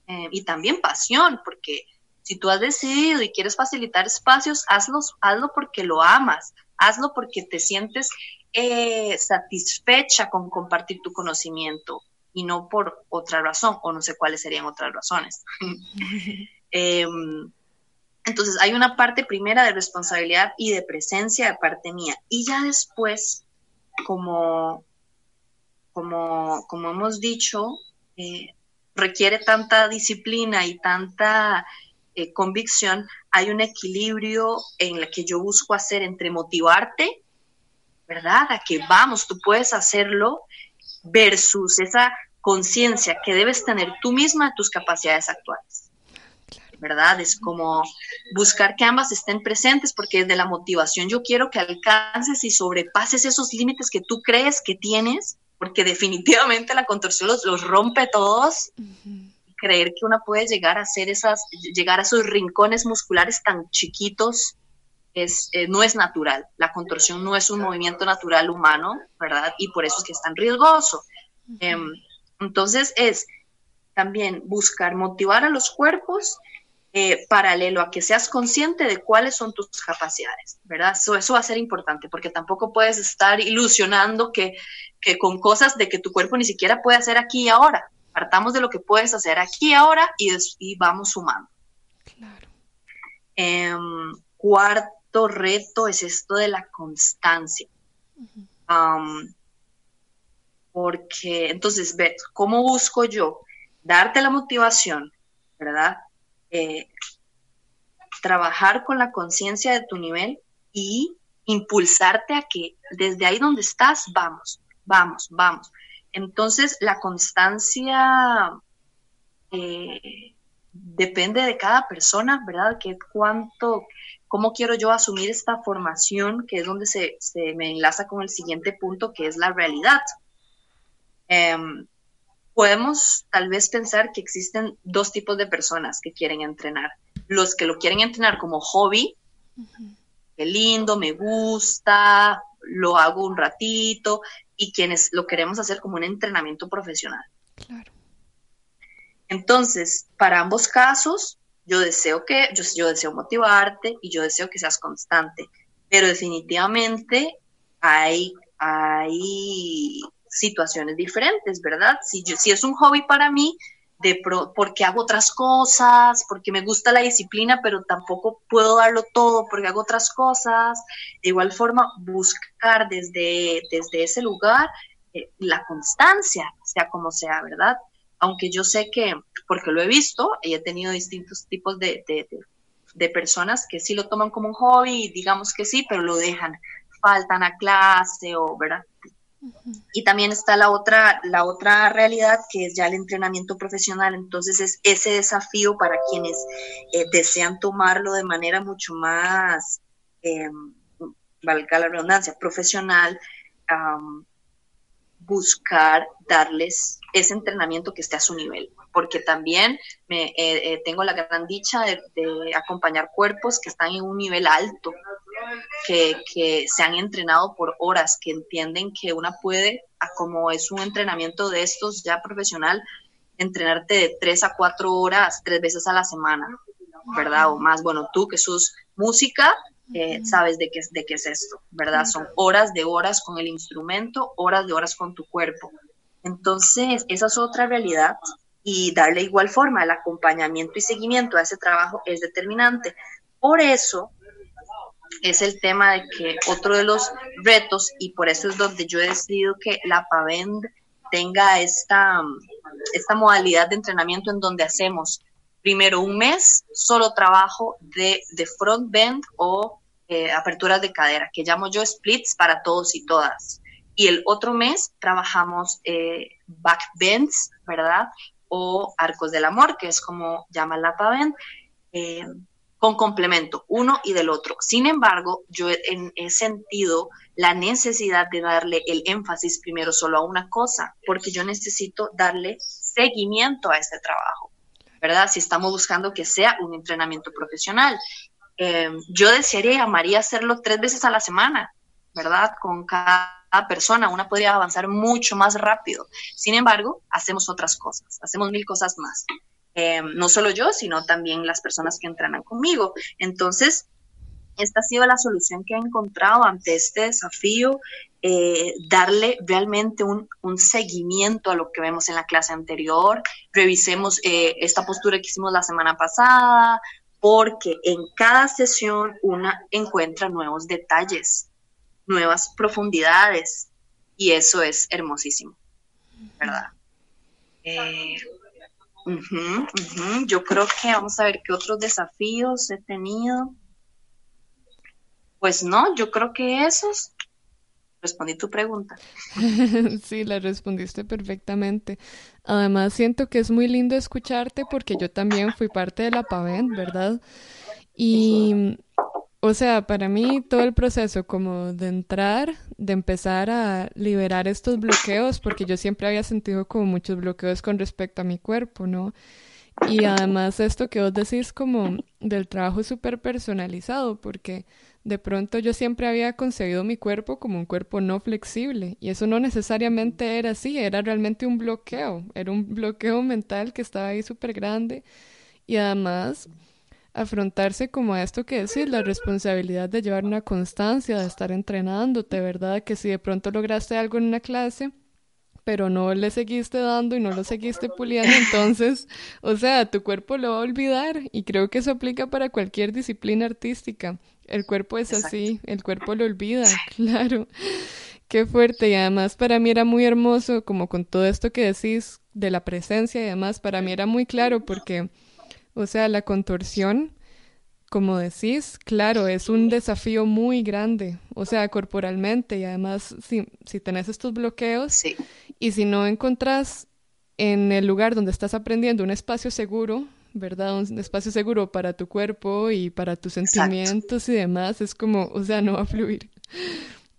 eh, y también pasión, porque si tú has decidido y quieres facilitar espacios, hazlo, hazlo porque lo amas, hazlo porque te sientes eh, satisfecha con compartir tu conocimiento y no por otra razón, o no sé cuáles serían otras razones. Em, entonces, hay una parte primera de responsabilidad y de presencia de parte mía. Y ya después, como, como, como hemos dicho, eh, requiere tanta disciplina y tanta eh, convicción, hay un equilibrio en el que yo busco hacer entre motivarte, ¿verdad? A que vamos, tú puedes hacerlo, versus esa conciencia que debes tener tú misma de tus capacidades actuales. ¿Verdad? Es como buscar que ambas estén presentes porque desde la motivación yo quiero que alcances y sobrepases esos límites que tú crees que tienes, porque definitivamente la contorsión los, rompe todos creer que una puede llegar a hacer esas, llegar a esos rincones musculares tan chiquitos, es, eh, no es natural. La contorsión no es un movimiento natural humano, ¿verdad? Y por eso es que es tan riesgoso. Em, entonces es también buscar motivar a los cuerpos eh, paralelo a que seas consciente de cuáles son tus capacidades, ¿verdad? Eso, eso va a ser importante porque tampoco puedes estar ilusionando que, que con cosas de que tu cuerpo ni siquiera puede hacer aquí y ahora, Partamos de lo que puedes hacer aquí ahora y, vamos sumando. Claro. Em, cuarto reto es esto de la constancia. porque entonces, ¿cómo busco yo? Darte la motivación, ¿verdad? Eh, trabajar con la conciencia de tu nivel y impulsarte a que desde ahí donde estás, vamos, vamos, vamos. Entonces, la constancia eh, depende de cada persona, ¿verdad? Que cuánto, cómo quiero yo asumir esta formación, que es donde se, me enlaza con el siguiente punto, que es la realidad. Em, podemos tal vez pensar que existen dos tipos de personas que quieren entrenar. Los que lo quieren entrenar como hobby, qué lindo, me gusta, lo hago un ratito, y quienes lo queremos hacer como un entrenamiento profesional. Claro. Entonces, para ambos casos, yo deseo que, yo, yo deseo motivarte y yo deseo que seas constante, pero definitivamente hay, hay situaciones diferentes, ¿verdad? Si, yo, si es un hobby para mí, de porque hago otras cosas, porque me gusta la disciplina, pero tampoco puedo darlo todo porque hago otras cosas. De igual forma, buscar desde, desde ese lugar eh, la constancia, sea como sea, ¿verdad? Aunque yo sé que, porque lo he visto, y he tenido distintos tipos de, de, de personas que sí lo toman como un hobby, digamos que sí, pero lo dejan, faltan a clase o, ¿verdad? Y también está la otra, la otra realidad que es ya el entrenamiento profesional. Entonces es ese desafío para quienes eh, desean tomarlo de manera mucho más, eh, valga la redundancia, profesional, buscar darles ese entrenamiento que esté a su nivel. Porque también me, eh, eh, tengo la gran dicha de acompañar cuerpos que están en un nivel alto que, se han entrenado por horas, que entienden que una puede, como es un entrenamiento de estos ya profesional, entrenarte de tres a cuatro horas, tres veces a la semana, ¿verdad? O más, bueno, tú que sos música, eh, sabes de qué, de qué es esto, ¿verdad? Son horas de horas con el instrumento, horas de horas con tu cuerpo. Entonces, esa es otra realidad y darle igual forma el acompañamiento y seguimiento a ese trabajo es determinante. Por eso, es el tema de que otro de los retos, y por eso es donde yo he decidido que la PAVEND tenga esta, esta modalidad de entrenamiento en donde hacemos primero un mes solo trabajo de, de front bend o eh, aperturas de cadera, que llamo yo splits para todos y todas. Y el otro mes trabajamos eh, back bends, ¿verdad? O arcos del amor, que es como llama la PAVEND. Eh, con complemento uno y del otro. Sin embargo, yo he, sentido la necesidad de darle el énfasis primero solo a una cosa, porque yo necesito darle seguimiento a este trabajo, ¿verdad? Si estamos buscando que sea un entrenamiento profesional. Eh, yo desearía y amaría hacerlo tres veces a la semana, ¿verdad? Con cada persona, una podría avanzar mucho más rápido. Sin embargo, hacemos otras cosas, hacemos mil cosas más. Eh, no solo yo, sino también las personas que entrenan conmigo. Entonces, esta ha sido la solución que he encontrado ante este desafío, eh, darle realmente un, seguimiento a lo que vemos en la clase anterior, revisemos eh, esta postura que hicimos la semana pasada, porque en cada sesión una encuentra nuevos detalles, nuevas profundidades, y eso es hermosísimo, ¿verdad? Yo creo que vamos a ver qué otros desafíos he tenido. Pues no, yo creo que esos. Respondí tu pregunta. sí, la respondiste perfectamente. Además, siento que es muy lindo escucharte porque yo también fui parte de la PAVEN, ¿verdad? Y o sea, para mí todo el proceso como de entrar, de empezar a liberar estos bloqueos, porque yo siempre había sentido como muchos bloqueos con respecto a mi cuerpo, ¿no? Y además esto que vos decís como del trabajo súper personalizado, porque de pronto yo siempre había concebido mi cuerpo como un cuerpo no flexible y eso no necesariamente era así, era realmente un bloqueo, era un bloqueo mental que estaba ahí súper grande y además afrontarse como a esto que decir, la responsabilidad de llevar una constancia, de estar entrenándote, ¿verdad? Que si de pronto lograste algo en una clase, pero no le seguiste dando y no lo seguiste puliendo, entonces, o sea, tu cuerpo lo va a olvidar y creo que eso aplica para cualquier disciplina artística. El cuerpo es así, el cuerpo lo olvida, claro. Qué fuerte y además para mí era muy hermoso como con todo esto que decís de la presencia y además para mí era muy claro porque o sea, la contorsión, como decís, claro, es un desafío muy grande, o sea, corporalmente y además si, si tenés estos bloqueos y si no encontrás en el lugar donde estás aprendiendo un espacio seguro, ¿verdad? Un espacio seguro para tu cuerpo y para tus sentimientos y demás, es como, o sea, no va a fluir.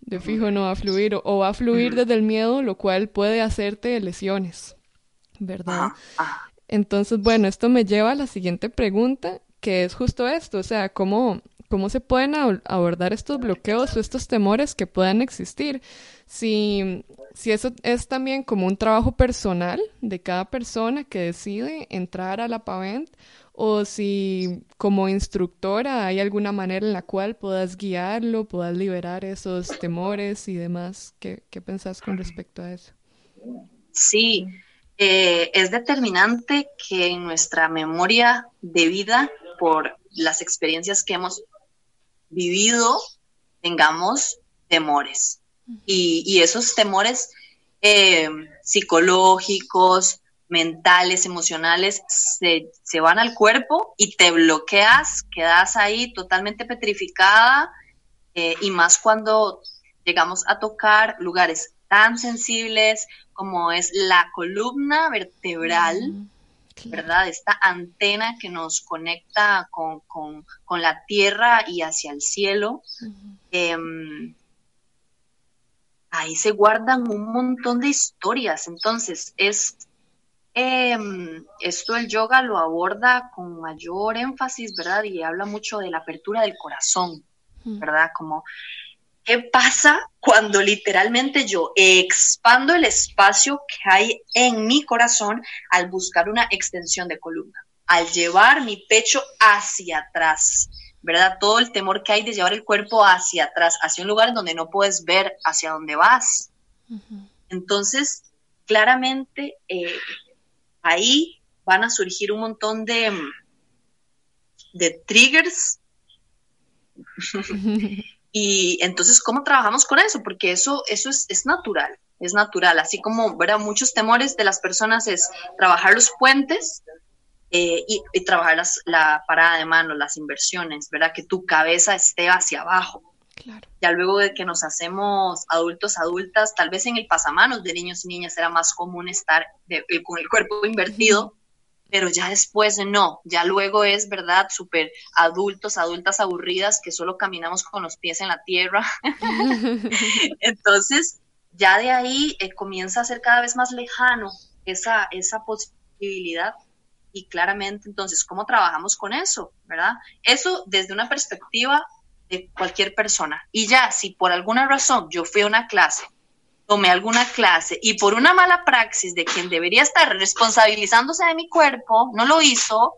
De fijo no va a fluir o, va a fluir desde el miedo, lo cual puede hacerte lesiones, ¿verdad? Entonces, bueno, esto me lleva a la siguiente pregunta, que es justo esto, o sea, ¿cómo, cómo se pueden abordar estos bloqueos o estos temores que puedan existir? Si, si eso es también como un trabajo personal de cada persona que decide entrar a la PAVENT o si como instructora hay alguna manera en la cual puedas guiarlo, puedas liberar esos temores y demás. ¿Qué, qué pensás con respecto a eso? Sí, Eh, es determinante que en nuestra memoria de vida, por las experiencias que hemos vivido, tengamos temores. Y, esos temores eh, psicológicos, mentales, emocionales, se, se, van al cuerpo y te bloqueas, quedas ahí totalmente petrificada eh, y más cuando llegamos a tocar lugares tan sensibles como es la columna vertebral, ¿verdad? Esta antena que nos conecta con, la tierra y hacia el cielo. Em, ahí se guardan un montón de historias. Entonces, es em, esto el yoga lo aborda con mayor énfasis, ¿verdad? Y habla mucho de la apertura del corazón, ¿verdad? Como ¿Qué pasa cuando literalmente yo expando el espacio que hay en mi corazón al buscar una extensión de columna? Al llevar mi pecho hacia atrás, ¿verdad? Todo el temor que hay de llevar el cuerpo hacia atrás, hacia un lugar donde no puedes ver hacia dónde vas. Entonces, claramente, eh, ahí van a surgir un montón de, de triggers Y entonces, ¿cómo trabajamos con eso? Porque eso, eso es, es natural, es natural. Así como, ¿verdad? Muchos temores de las personas es trabajar los puentes eh, y, trabajar las, la parada de mano, las inversiones, ¿verdad? Que tu cabeza esté hacia abajo. Claro. Ya luego de que nos hacemos adultos, adultas, tal vez en el pasamanos de niños y niñas era más común estar eh, con el cuerpo invertido pero ya después no, ya luego es, ¿verdad? Súper adultos, adultas aburridas que solo caminamos con los pies en la tierra. Entonces, ya de ahí eh, comienza a ser cada vez más lejano esa, esa posibilidad. Y claramente, entonces, ¿cómo trabajamos con eso? ¿Verdad? Eso desde una perspectiva de cualquier persona. Y ya, si por alguna razón yo fui a una clase tomé alguna clase y por una mala praxis de quien debería estar responsabilizándose de mi cuerpo, no lo hizo,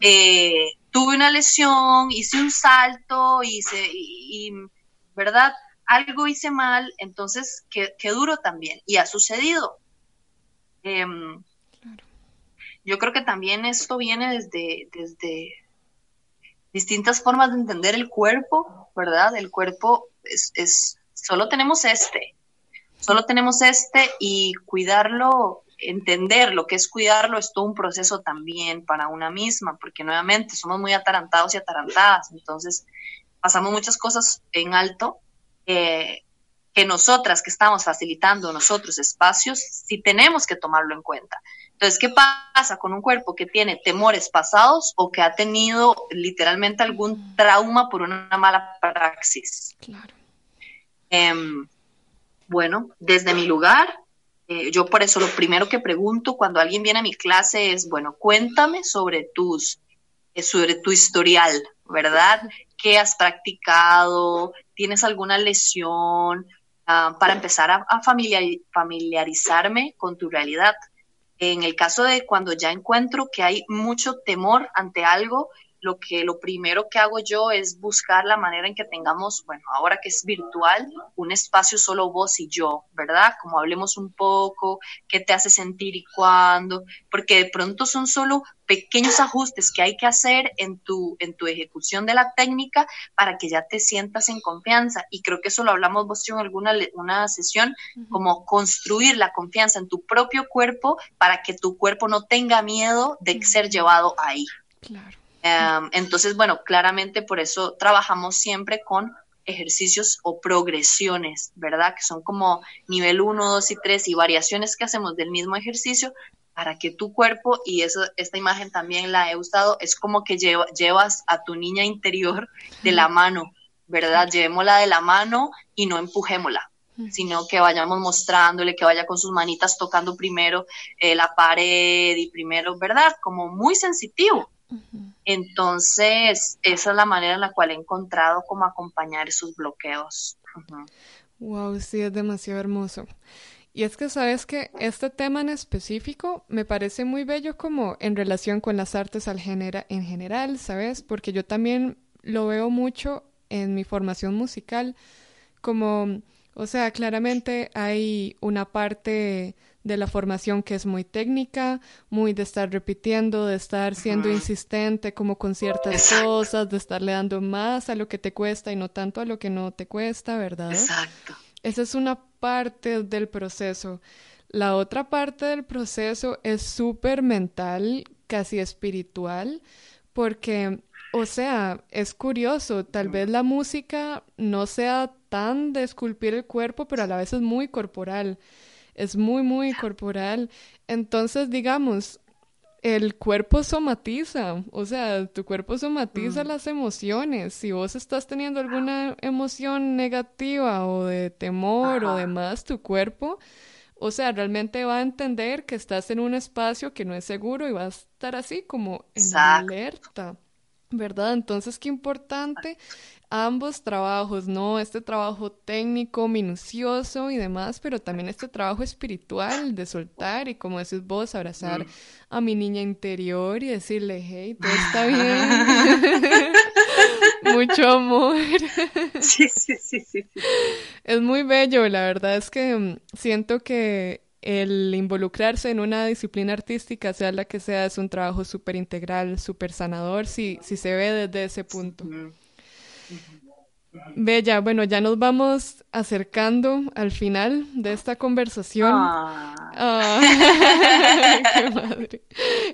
eh, tuve una lesión, hice un salto, hice, y, ¿verdad? Algo hice mal, entonces, qué, duro también. Y ha sucedido. Em, yo creo que también esto viene desde, desde distintas formas de entender el cuerpo, ¿verdad? El cuerpo es, es solo tenemos este, Solo tenemos este y cuidarlo, entender lo que es cuidarlo es todo un proceso también para una misma, porque nuevamente somos muy atarantados y atarantadas, entonces pasamos muchas cosas en alto eh, que nosotras que estamos facilitando nosotros espacios, sí tenemos que tomarlo en cuenta. Entonces, ¿qué pasa con un cuerpo que tiene temores pasados o que ha tenido literalmente algún trauma por una mala praxis? Claro. Em, bueno, desde mi lugar, eh, yo por eso lo primero que pregunto cuando alguien viene a mi clase es, bueno, cuéntame sobre tus, eh, sobre tu historial, ¿verdad? ¿Qué has practicado? ¿Tienes alguna lesión? Ah, para empezar a, a familiarizarme con tu realidad. En el caso de cuando ya encuentro que hay mucho temor ante algo, lo que lo primero que hago yo es buscar la manera en que tengamos, bueno, ahora que es virtual, un espacio solo vos y yo, ¿verdad? Como hablemos un poco, qué te hace sentir y cuándo, porque de pronto son solo pequeños ajustes que hay que hacer en tu, en tu ejecución de la técnica para que ya te sientas en confianza. Y creo que eso lo hablamos vos en alguna una sesión, como construir la confianza en tu propio cuerpo para que tu cuerpo no tenga miedo de ser llevado ahí. Claro. Em, entonces, bueno, claramente por eso trabajamos siempre con ejercicios o progresiones, ¿verdad? Que son como nivel 1, 2 y 3 y variaciones que hacemos del mismo ejercicio para que tu cuerpo, y eso, esta imagen también la he usado, es como que llevas a tu niña interior de la mano, ¿verdad? Llevémosla de la mano y no empujémosla sino que vayamos mostrándole que vaya con sus manitas tocando primero eh, la pared y primero, ¿verdad? Como muy sensitivo. Entonces, esa es la manera en la cual he encontrado cómo acompañar esos bloqueos. Wow, sí, es demasiado hermoso. Y es que sabes que este tema en específico me parece muy bello como en relación con las artes al en general, ¿sabes? Porque yo también lo veo mucho en mi formación musical como O sea, claramente hay una parte de la formación que es muy técnica, muy de estar repitiendo, de estar siendo insistente como con ciertas cosas, de estarle dando más a lo que te cuesta y no tanto a lo que no te cuesta, ¿verdad? Exacto. Esa es una parte del proceso. La otra parte del proceso es súper mental, casi espiritual, porque, o sea, es curioso, tal vez la música no sea tan de esculpir el cuerpo, pero a la vez es muy corporal, es muy, muy corporal. Entonces, digamos, el cuerpo somatiza, o sea, tu cuerpo somatiza las emociones. Si vos estás teniendo alguna emoción negativa o de temor o demás, tu cuerpo o sea, realmente va a entender que estás en un espacio que no es seguro y va a estar así como en alerta, ¿verdad? Entonces, qué importante ambos trabajos, ¿no? Este trabajo técnico, minucioso y demás, pero también este trabajo espiritual de soltar y como decís vos, abrazar mm. a mi niña interior y decirle, hey, todo está bien. Mucho amor. Sí, sí, sí, sí, Es muy bello, la verdad es que mm, siento que el involucrarse en una disciplina artística, sea la que sea, es un trabajo súper integral, súper sanador, si, si se ve desde ese punto. Bella, bueno, ya nos vamos acercando al final de esta conversación. Ah. Ah, qué madre.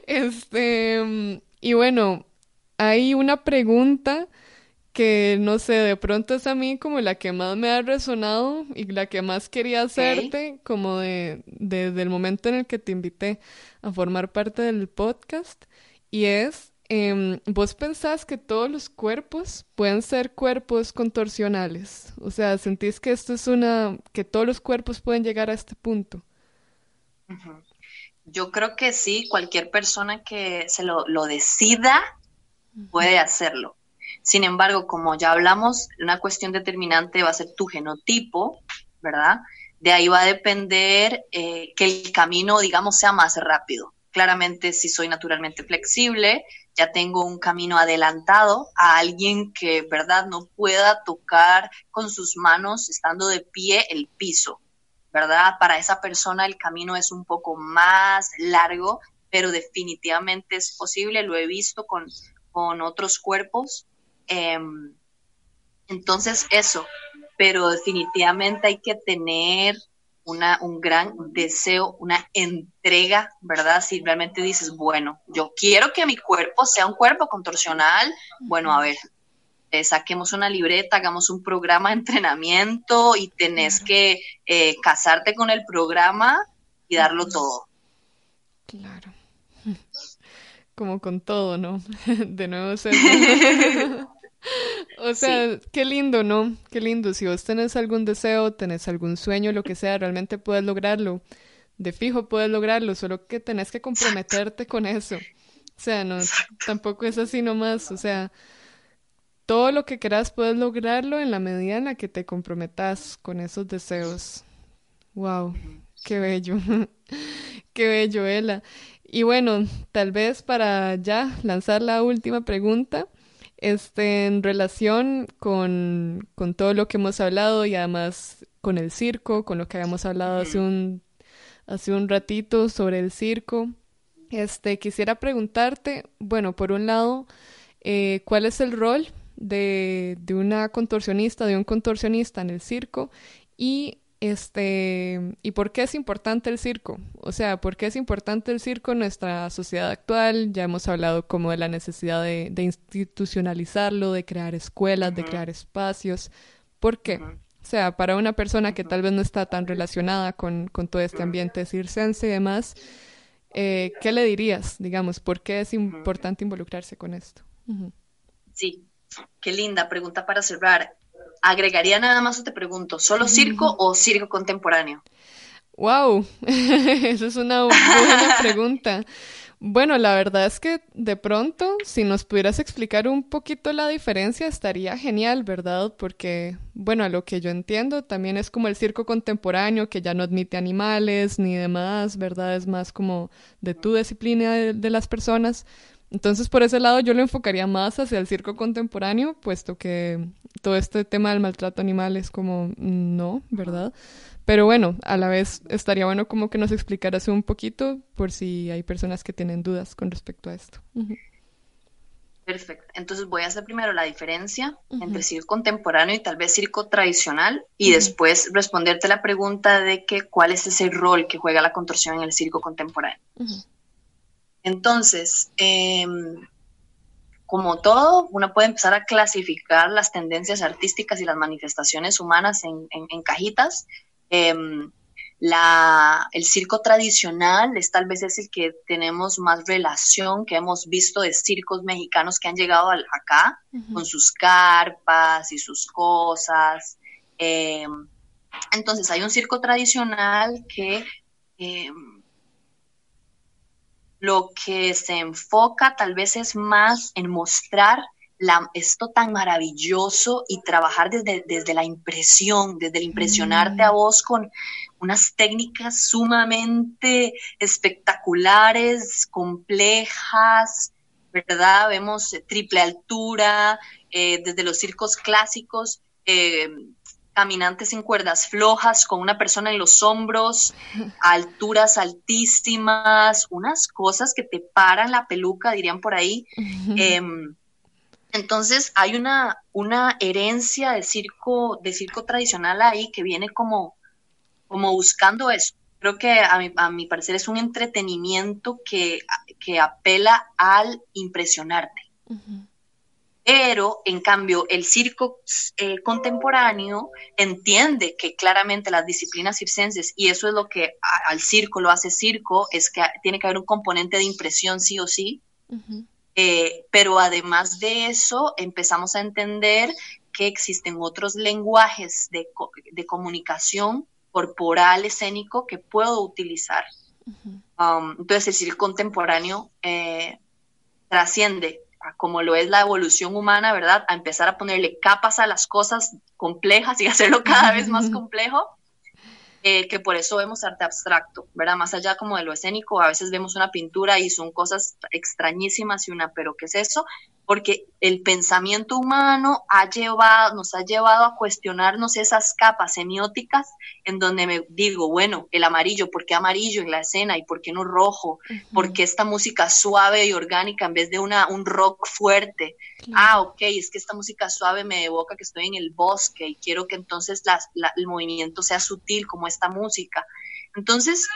Este, y bueno, hay una pregunta que no sé, de pronto es a mí como la que más me ha resonado y la que más quería hacerte, como de, desde el momento en el que te invité a formar parte del podcast, y es, em, ¿vos pensás que todos los cuerpos pueden ser cuerpos contorsionales? O sea, ¿sentís que esto es una, que todos los cuerpos pueden llegar a este punto? Yo creo que sí, cualquier persona que se lo, lo decida puede hacerlo sin embargo, como ya hablamos, una cuestión determinante va a ser tu genotipo, ¿verdad? De ahí va a depender eh, que el camino, digamos, sea más rápido. Claramente, si soy naturalmente flexible, ya tengo un camino adelantado a alguien que, ¿verdad?, no pueda tocar con sus manos estando de pie el piso, ¿verdad? Para esa persona el camino es un poco más largo, pero definitivamente es posible, lo he visto con, con otros cuerpos Em, entonces, eso, pero definitivamente hay que tener una, un gran deseo, una entrega, ¿verdad? Si realmente dices, bueno, yo quiero que mi cuerpo sea un cuerpo contorsional, bueno, a ver, eh, saquemos una libreta, hagamos un programa de entrenamiento y tenés que eh, casarte con el programa y darlo todo. Claro. Como con todo, ¿no? De nuevo ser... O sea, qué lindo, ¿no? Qué lindo. Si vos tenés algún deseo, tenés algún sueño, lo que sea, realmente puedes lograrlo. De fijo puedes lograrlo, solo que tenés que comprometerte con eso. O sea, no, tampoco es así nomás. O sea, todo lo que quieras puedes lograrlo en la medida en la que te comprometas con esos deseos. Wow, qué bello. qué bello, Ela. Y bueno, tal vez para ya lanzar la última pregunta este, en relación con, todo lo que hemos hablado y además con el circo, con lo que habíamos hablado hace un, hace un ratito sobre el circo, este, quisiera preguntarte, bueno, por un lado, eh, ¿cuál es el rol de, de una contorsionista, de un contorsionista en el circo? Y este, ¿y por qué es importante el circo? O sea, ¿por qué es importante el circo en nuestra sociedad actual? Ya hemos hablado como de la necesidad de, institucionalizarlo, de crear escuelas, de crear espacios. ¿Por qué? O sea, para una persona que tal vez no está tan relacionada con, todo este ambiente circense y demás, eh, ¿qué le dirías, digamos? ¿Por qué es importante involucrarse con esto? Sí, qué linda pregunta para cerrar agregaría nada más, te pregunto, ¿solo circo o circo contemporáneo? Wow, esa es una buena pregunta. Bueno, la verdad es que de pronto, si nos pudieras explicar un poquito la diferencia, estaría genial, ¿verdad? Porque, bueno, a lo que yo entiendo, también es como el circo contemporáneo, que ya no admite animales ni demás, ¿verdad? Es más como de tu disciplina de, las personas. Entonces, por ese lado, yo lo enfocaría más hacia el circo contemporáneo, puesto que todo este tema del maltrato animal es como no, ¿verdad? Pero bueno, a la vez estaría bueno como que nos explicaras un poquito por si hay personas que tienen dudas con respecto a esto. Perfecto. Entonces voy a hacer primero la diferencia entre circo contemporáneo y tal vez circo tradicional y después responderte la pregunta de que cuál es ese rol que juega la contorsión en el circo contemporáneo. Entonces, em, como todo, uno puede empezar a clasificar las tendencias artísticas y las manifestaciones humanas en cajitas Em, la, el circo tradicional es tal vez es el que tenemos más relación, que hemos visto de circos mexicanos que han llegado acá con sus carpas y sus cosas. Em, entonces hay un circo tradicional que lo que se enfoca tal vez es más en mostrar esto tan maravilloso y trabajar desde, desde la impresión, desde el impresionarte a mm. vos con unas técnicas sumamente espectaculares, complejas, ¿verdad? Vemos eh, triple altura, eh, desde los circos clásicos, eh, caminantes en cuerdas flojas con una persona en los hombros, alturas altísimas, unas cosas que te paran la peluca, dirían por ahí. Entonces hay una, una herencia de circo, de circo tradicional ahí que viene como, como buscando eso. Creo que a mi, a mi parecer es un entretenimiento que, que apela al impresionarte. Pero, en cambio, el circo eh, contemporáneo entiende que claramente las disciplinas circenses, y eso es lo que al circo lo hace circo, es que tiene que haber un componente de impresión sí o sí. Eh, pero además de eso, empezamos a entender que existen otros lenguajes de, comunicación corporal, escénico, que puedo utilizar. Um, entonces, el circo contemporáneo eh, trasciende como lo es la evolución humana, ¿verdad? A empezar a ponerle capas a las cosas complejas y hacerlo cada vez más complejo eh, que por eso vemos arte abstracto, ¿verdad? Más allá como de lo escénico, a veces vemos una pintura y son cosas extrañísimas y una, pero ¿qué es eso? Porque el pensamiento humano ha llevado, nos ha llevado a cuestionarnos esas capas semióticas en donde me digo, bueno, el amarillo, ¿por qué amarillo en la escena y por qué no rojo? ¿Por qué esta música suave y orgánica en vez de una, un rock fuerte? Ah, ok, es que esta música suave me evoca que estoy en el bosque y quiero que entonces el movimiento sea sutil como esta música. Entonces,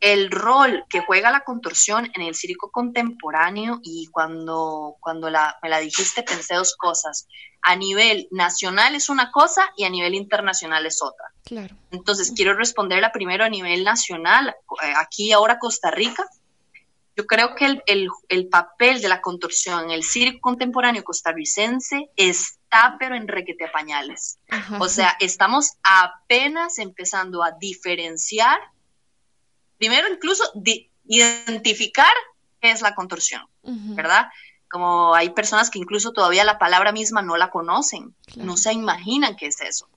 el rol que juega la contorsión en el circo contemporáneo y cuando, cuando la, me la dijiste pensé dos cosas. A nivel nacional es una cosa y a nivel internacional es otra. Claro. Entonces, quiero responderla primero a nivel nacional. Eh, aquí ahora Costa Rica. Yo creo que el, el papel de la contorsión en el circo contemporáneo costarricense está pero en requete pañales. O sea, estamos apenas empezando a diferenciar primero incluso identificar qué es la contorsión, ¿verdad? Como hay personas que incluso todavía la palabra misma no la conocen, no se imaginan qué es eso.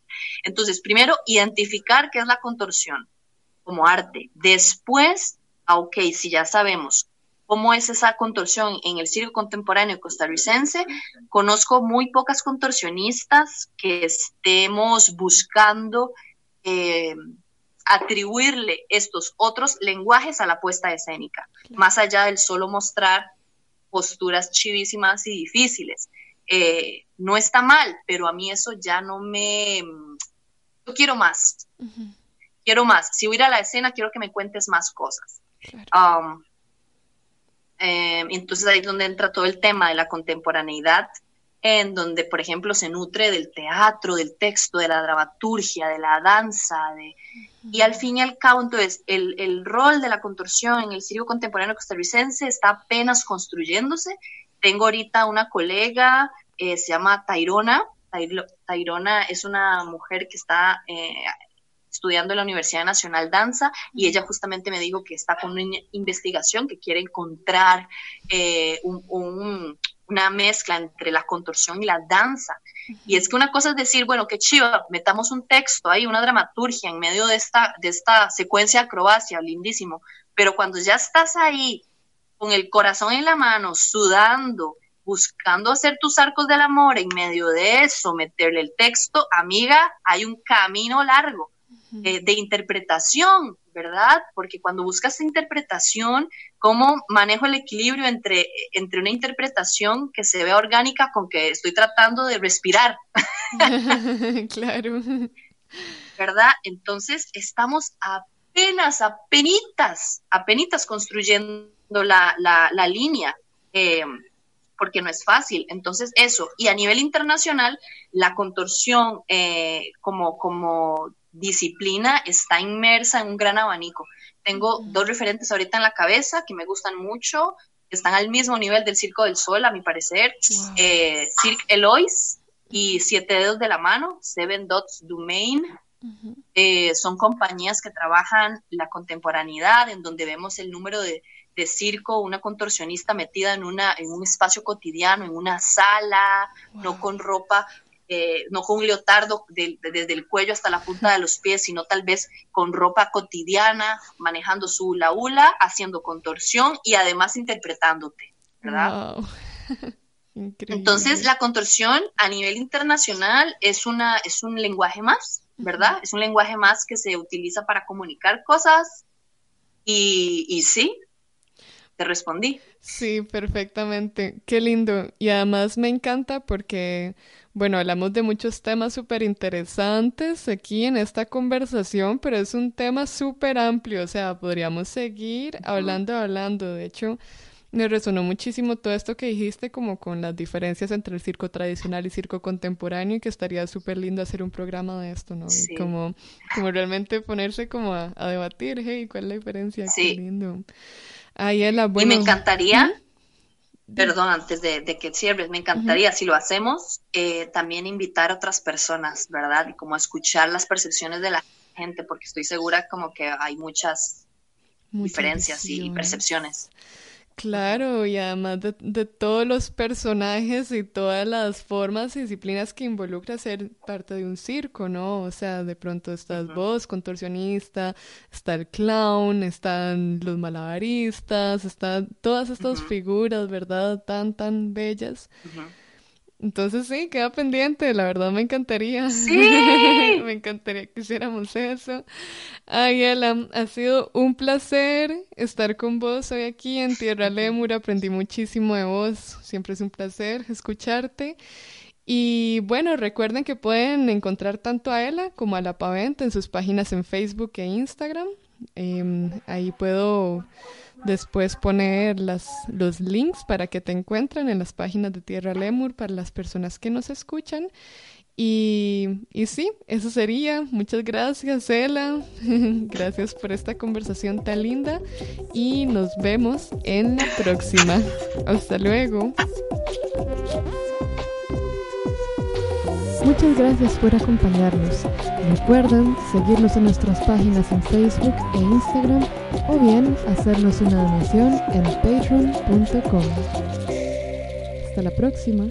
Entonces, primero, identificar qué es la contorsión como arte. Después, ah, ok, si ya sabemos cómo es esa contorsión en el circo contemporáneo costarricense, conozco muy pocas contorsionistas que estemos buscando eh, atribuirle estos otros lenguajes a la puesta escénica, más allá del solo mostrar posturas chivísimas y difíciles. Eh, no está mal, pero a mí eso ya no me... Yo quiero más. Quiero más. Si voy a ir a la escena, quiero que me cuentes más cosas. Um, eh, entonces ahí es donde entra todo el tema de la contemporaneidad en donde, por ejemplo, se nutre del teatro, del texto, de la dramaturgia, de la danza, de... y al fin y al cabo, entonces, el, rol de la contorsión en el circo contemporáneo costarricense está apenas construyéndose. Tengo ahorita una colega, eh, se llama Tairona. Tairona es una mujer que está, eh, estudiando en la Universidad Nacional Danza y ella justamente me dijo que está con una investigación que quiere encontrar eh, una mezcla entre la contorsión y la danza. Y es que una cosa es decir, bueno, qué chido, metamos un texto ahí, una dramaturgia en medio de esta, de esta secuencia de acrobacia, lindísimo, pero cuando ya estás ahí con el corazón en la mano, sudando, buscando hacer tus arcos del amor, en medio de eso, meterle el texto, amiga, hay un camino largo eh, de interpretación, ¿verdad? Porque cuando buscas interpretación, ¿cómo manejo el equilibrio entre, entre una interpretación que se vea orgánica con que estoy tratando de respirar? claro. ¿Verdad? Entonces, estamos apenas, apenitas, apenitas construyendo la, la, línea. Eh, porque no es fácil. Entonces, eso. Y a nivel internacional, la contorsión eh, como, como disciplina está inmersa en un gran abanico. Tengo dos referentes ahorita en la cabeza que me gustan mucho, que están al mismo nivel del Circo del Sol, a mi parecer. Eh, Cirque Eloise y Siete Dedos de la Mano, Seven Dots Domain. Eh, son compañías que trabajan la contemporaneidad, en donde vemos el número de, circo, una contorsionista metida en, una, en un espacio cotidiano, en una sala, no con ropa eh, no con un leotardo desde el cuello hasta la punta de los pies, sino tal vez con ropa cotidiana, manejando su hula hula, haciendo contorsión y además interpretándote, ¿verdad? Entonces, la contorsión a nivel internacional es, una, es un lenguaje más, ¿verdad? Es un lenguaje más que se utiliza para comunicar cosas y, y sí, te respondí. Sí, perfectamente. Qué lindo. Y además me encanta porque bueno, hablamos de muchos temas súper interesantes aquí en esta conversación, pero es un tema súper amplio, o sea, podríamos seguir hablando, hablando. De hecho, me resonó muchísimo todo esto que dijiste, como con las diferencias entre el circo tradicional y circo contemporáneo, y que estaría súper lindo hacer un programa de esto, ¿no? Y como, como realmente ponerse como a, debatir, hey, ¿cuál es la diferencia? Sí. Qué lindo. Ayela, bueno. Y me encantaría perdón, antes de, que cierres, me encantaría, si lo hacemos, eh, también invitar a otras personas, ¿verdad? Y como escuchar las percepciones de la gente, porque estoy segura como que hay muchas diferencias y percepciones. Claro, y además de, todos los personajes y todas las formas y disciplinas que involucra ser parte de un circo, ¿no? O sea, de pronto estás vos, contorsionista, está el clown, están los malabaristas, están todas estas figuras, ¿verdad? Tan, tan bellas. Entonces sí, queda pendiente, la verdad me encantaría. Sí. me encantaría que hiciéramos eso. Ay, ha sido un placer estar con vos hoy aquí en Tierra Lemur. Aprendí muchísimo de vos. Siempre es un placer escucharte. Y bueno, recuerden que pueden encontrar tanto a Ela como a La Paventa en sus páginas en Facebook e Instagram. Em, ahí puedo después poner los links para que te encuentren en las páginas de Tierra Lemur para las personas que nos escuchan. Y, y sí, eso sería. Muchas gracias, Ela. gracias por esta conversación tan linda. Y nos vemos en la próxima. Hasta luego. Muchas gracias por acompañarnos. Recuerden seguirnos en nuestras páginas en Facebook e Instagram o bien hacernos una donación en patreon.com. Hasta la próxima.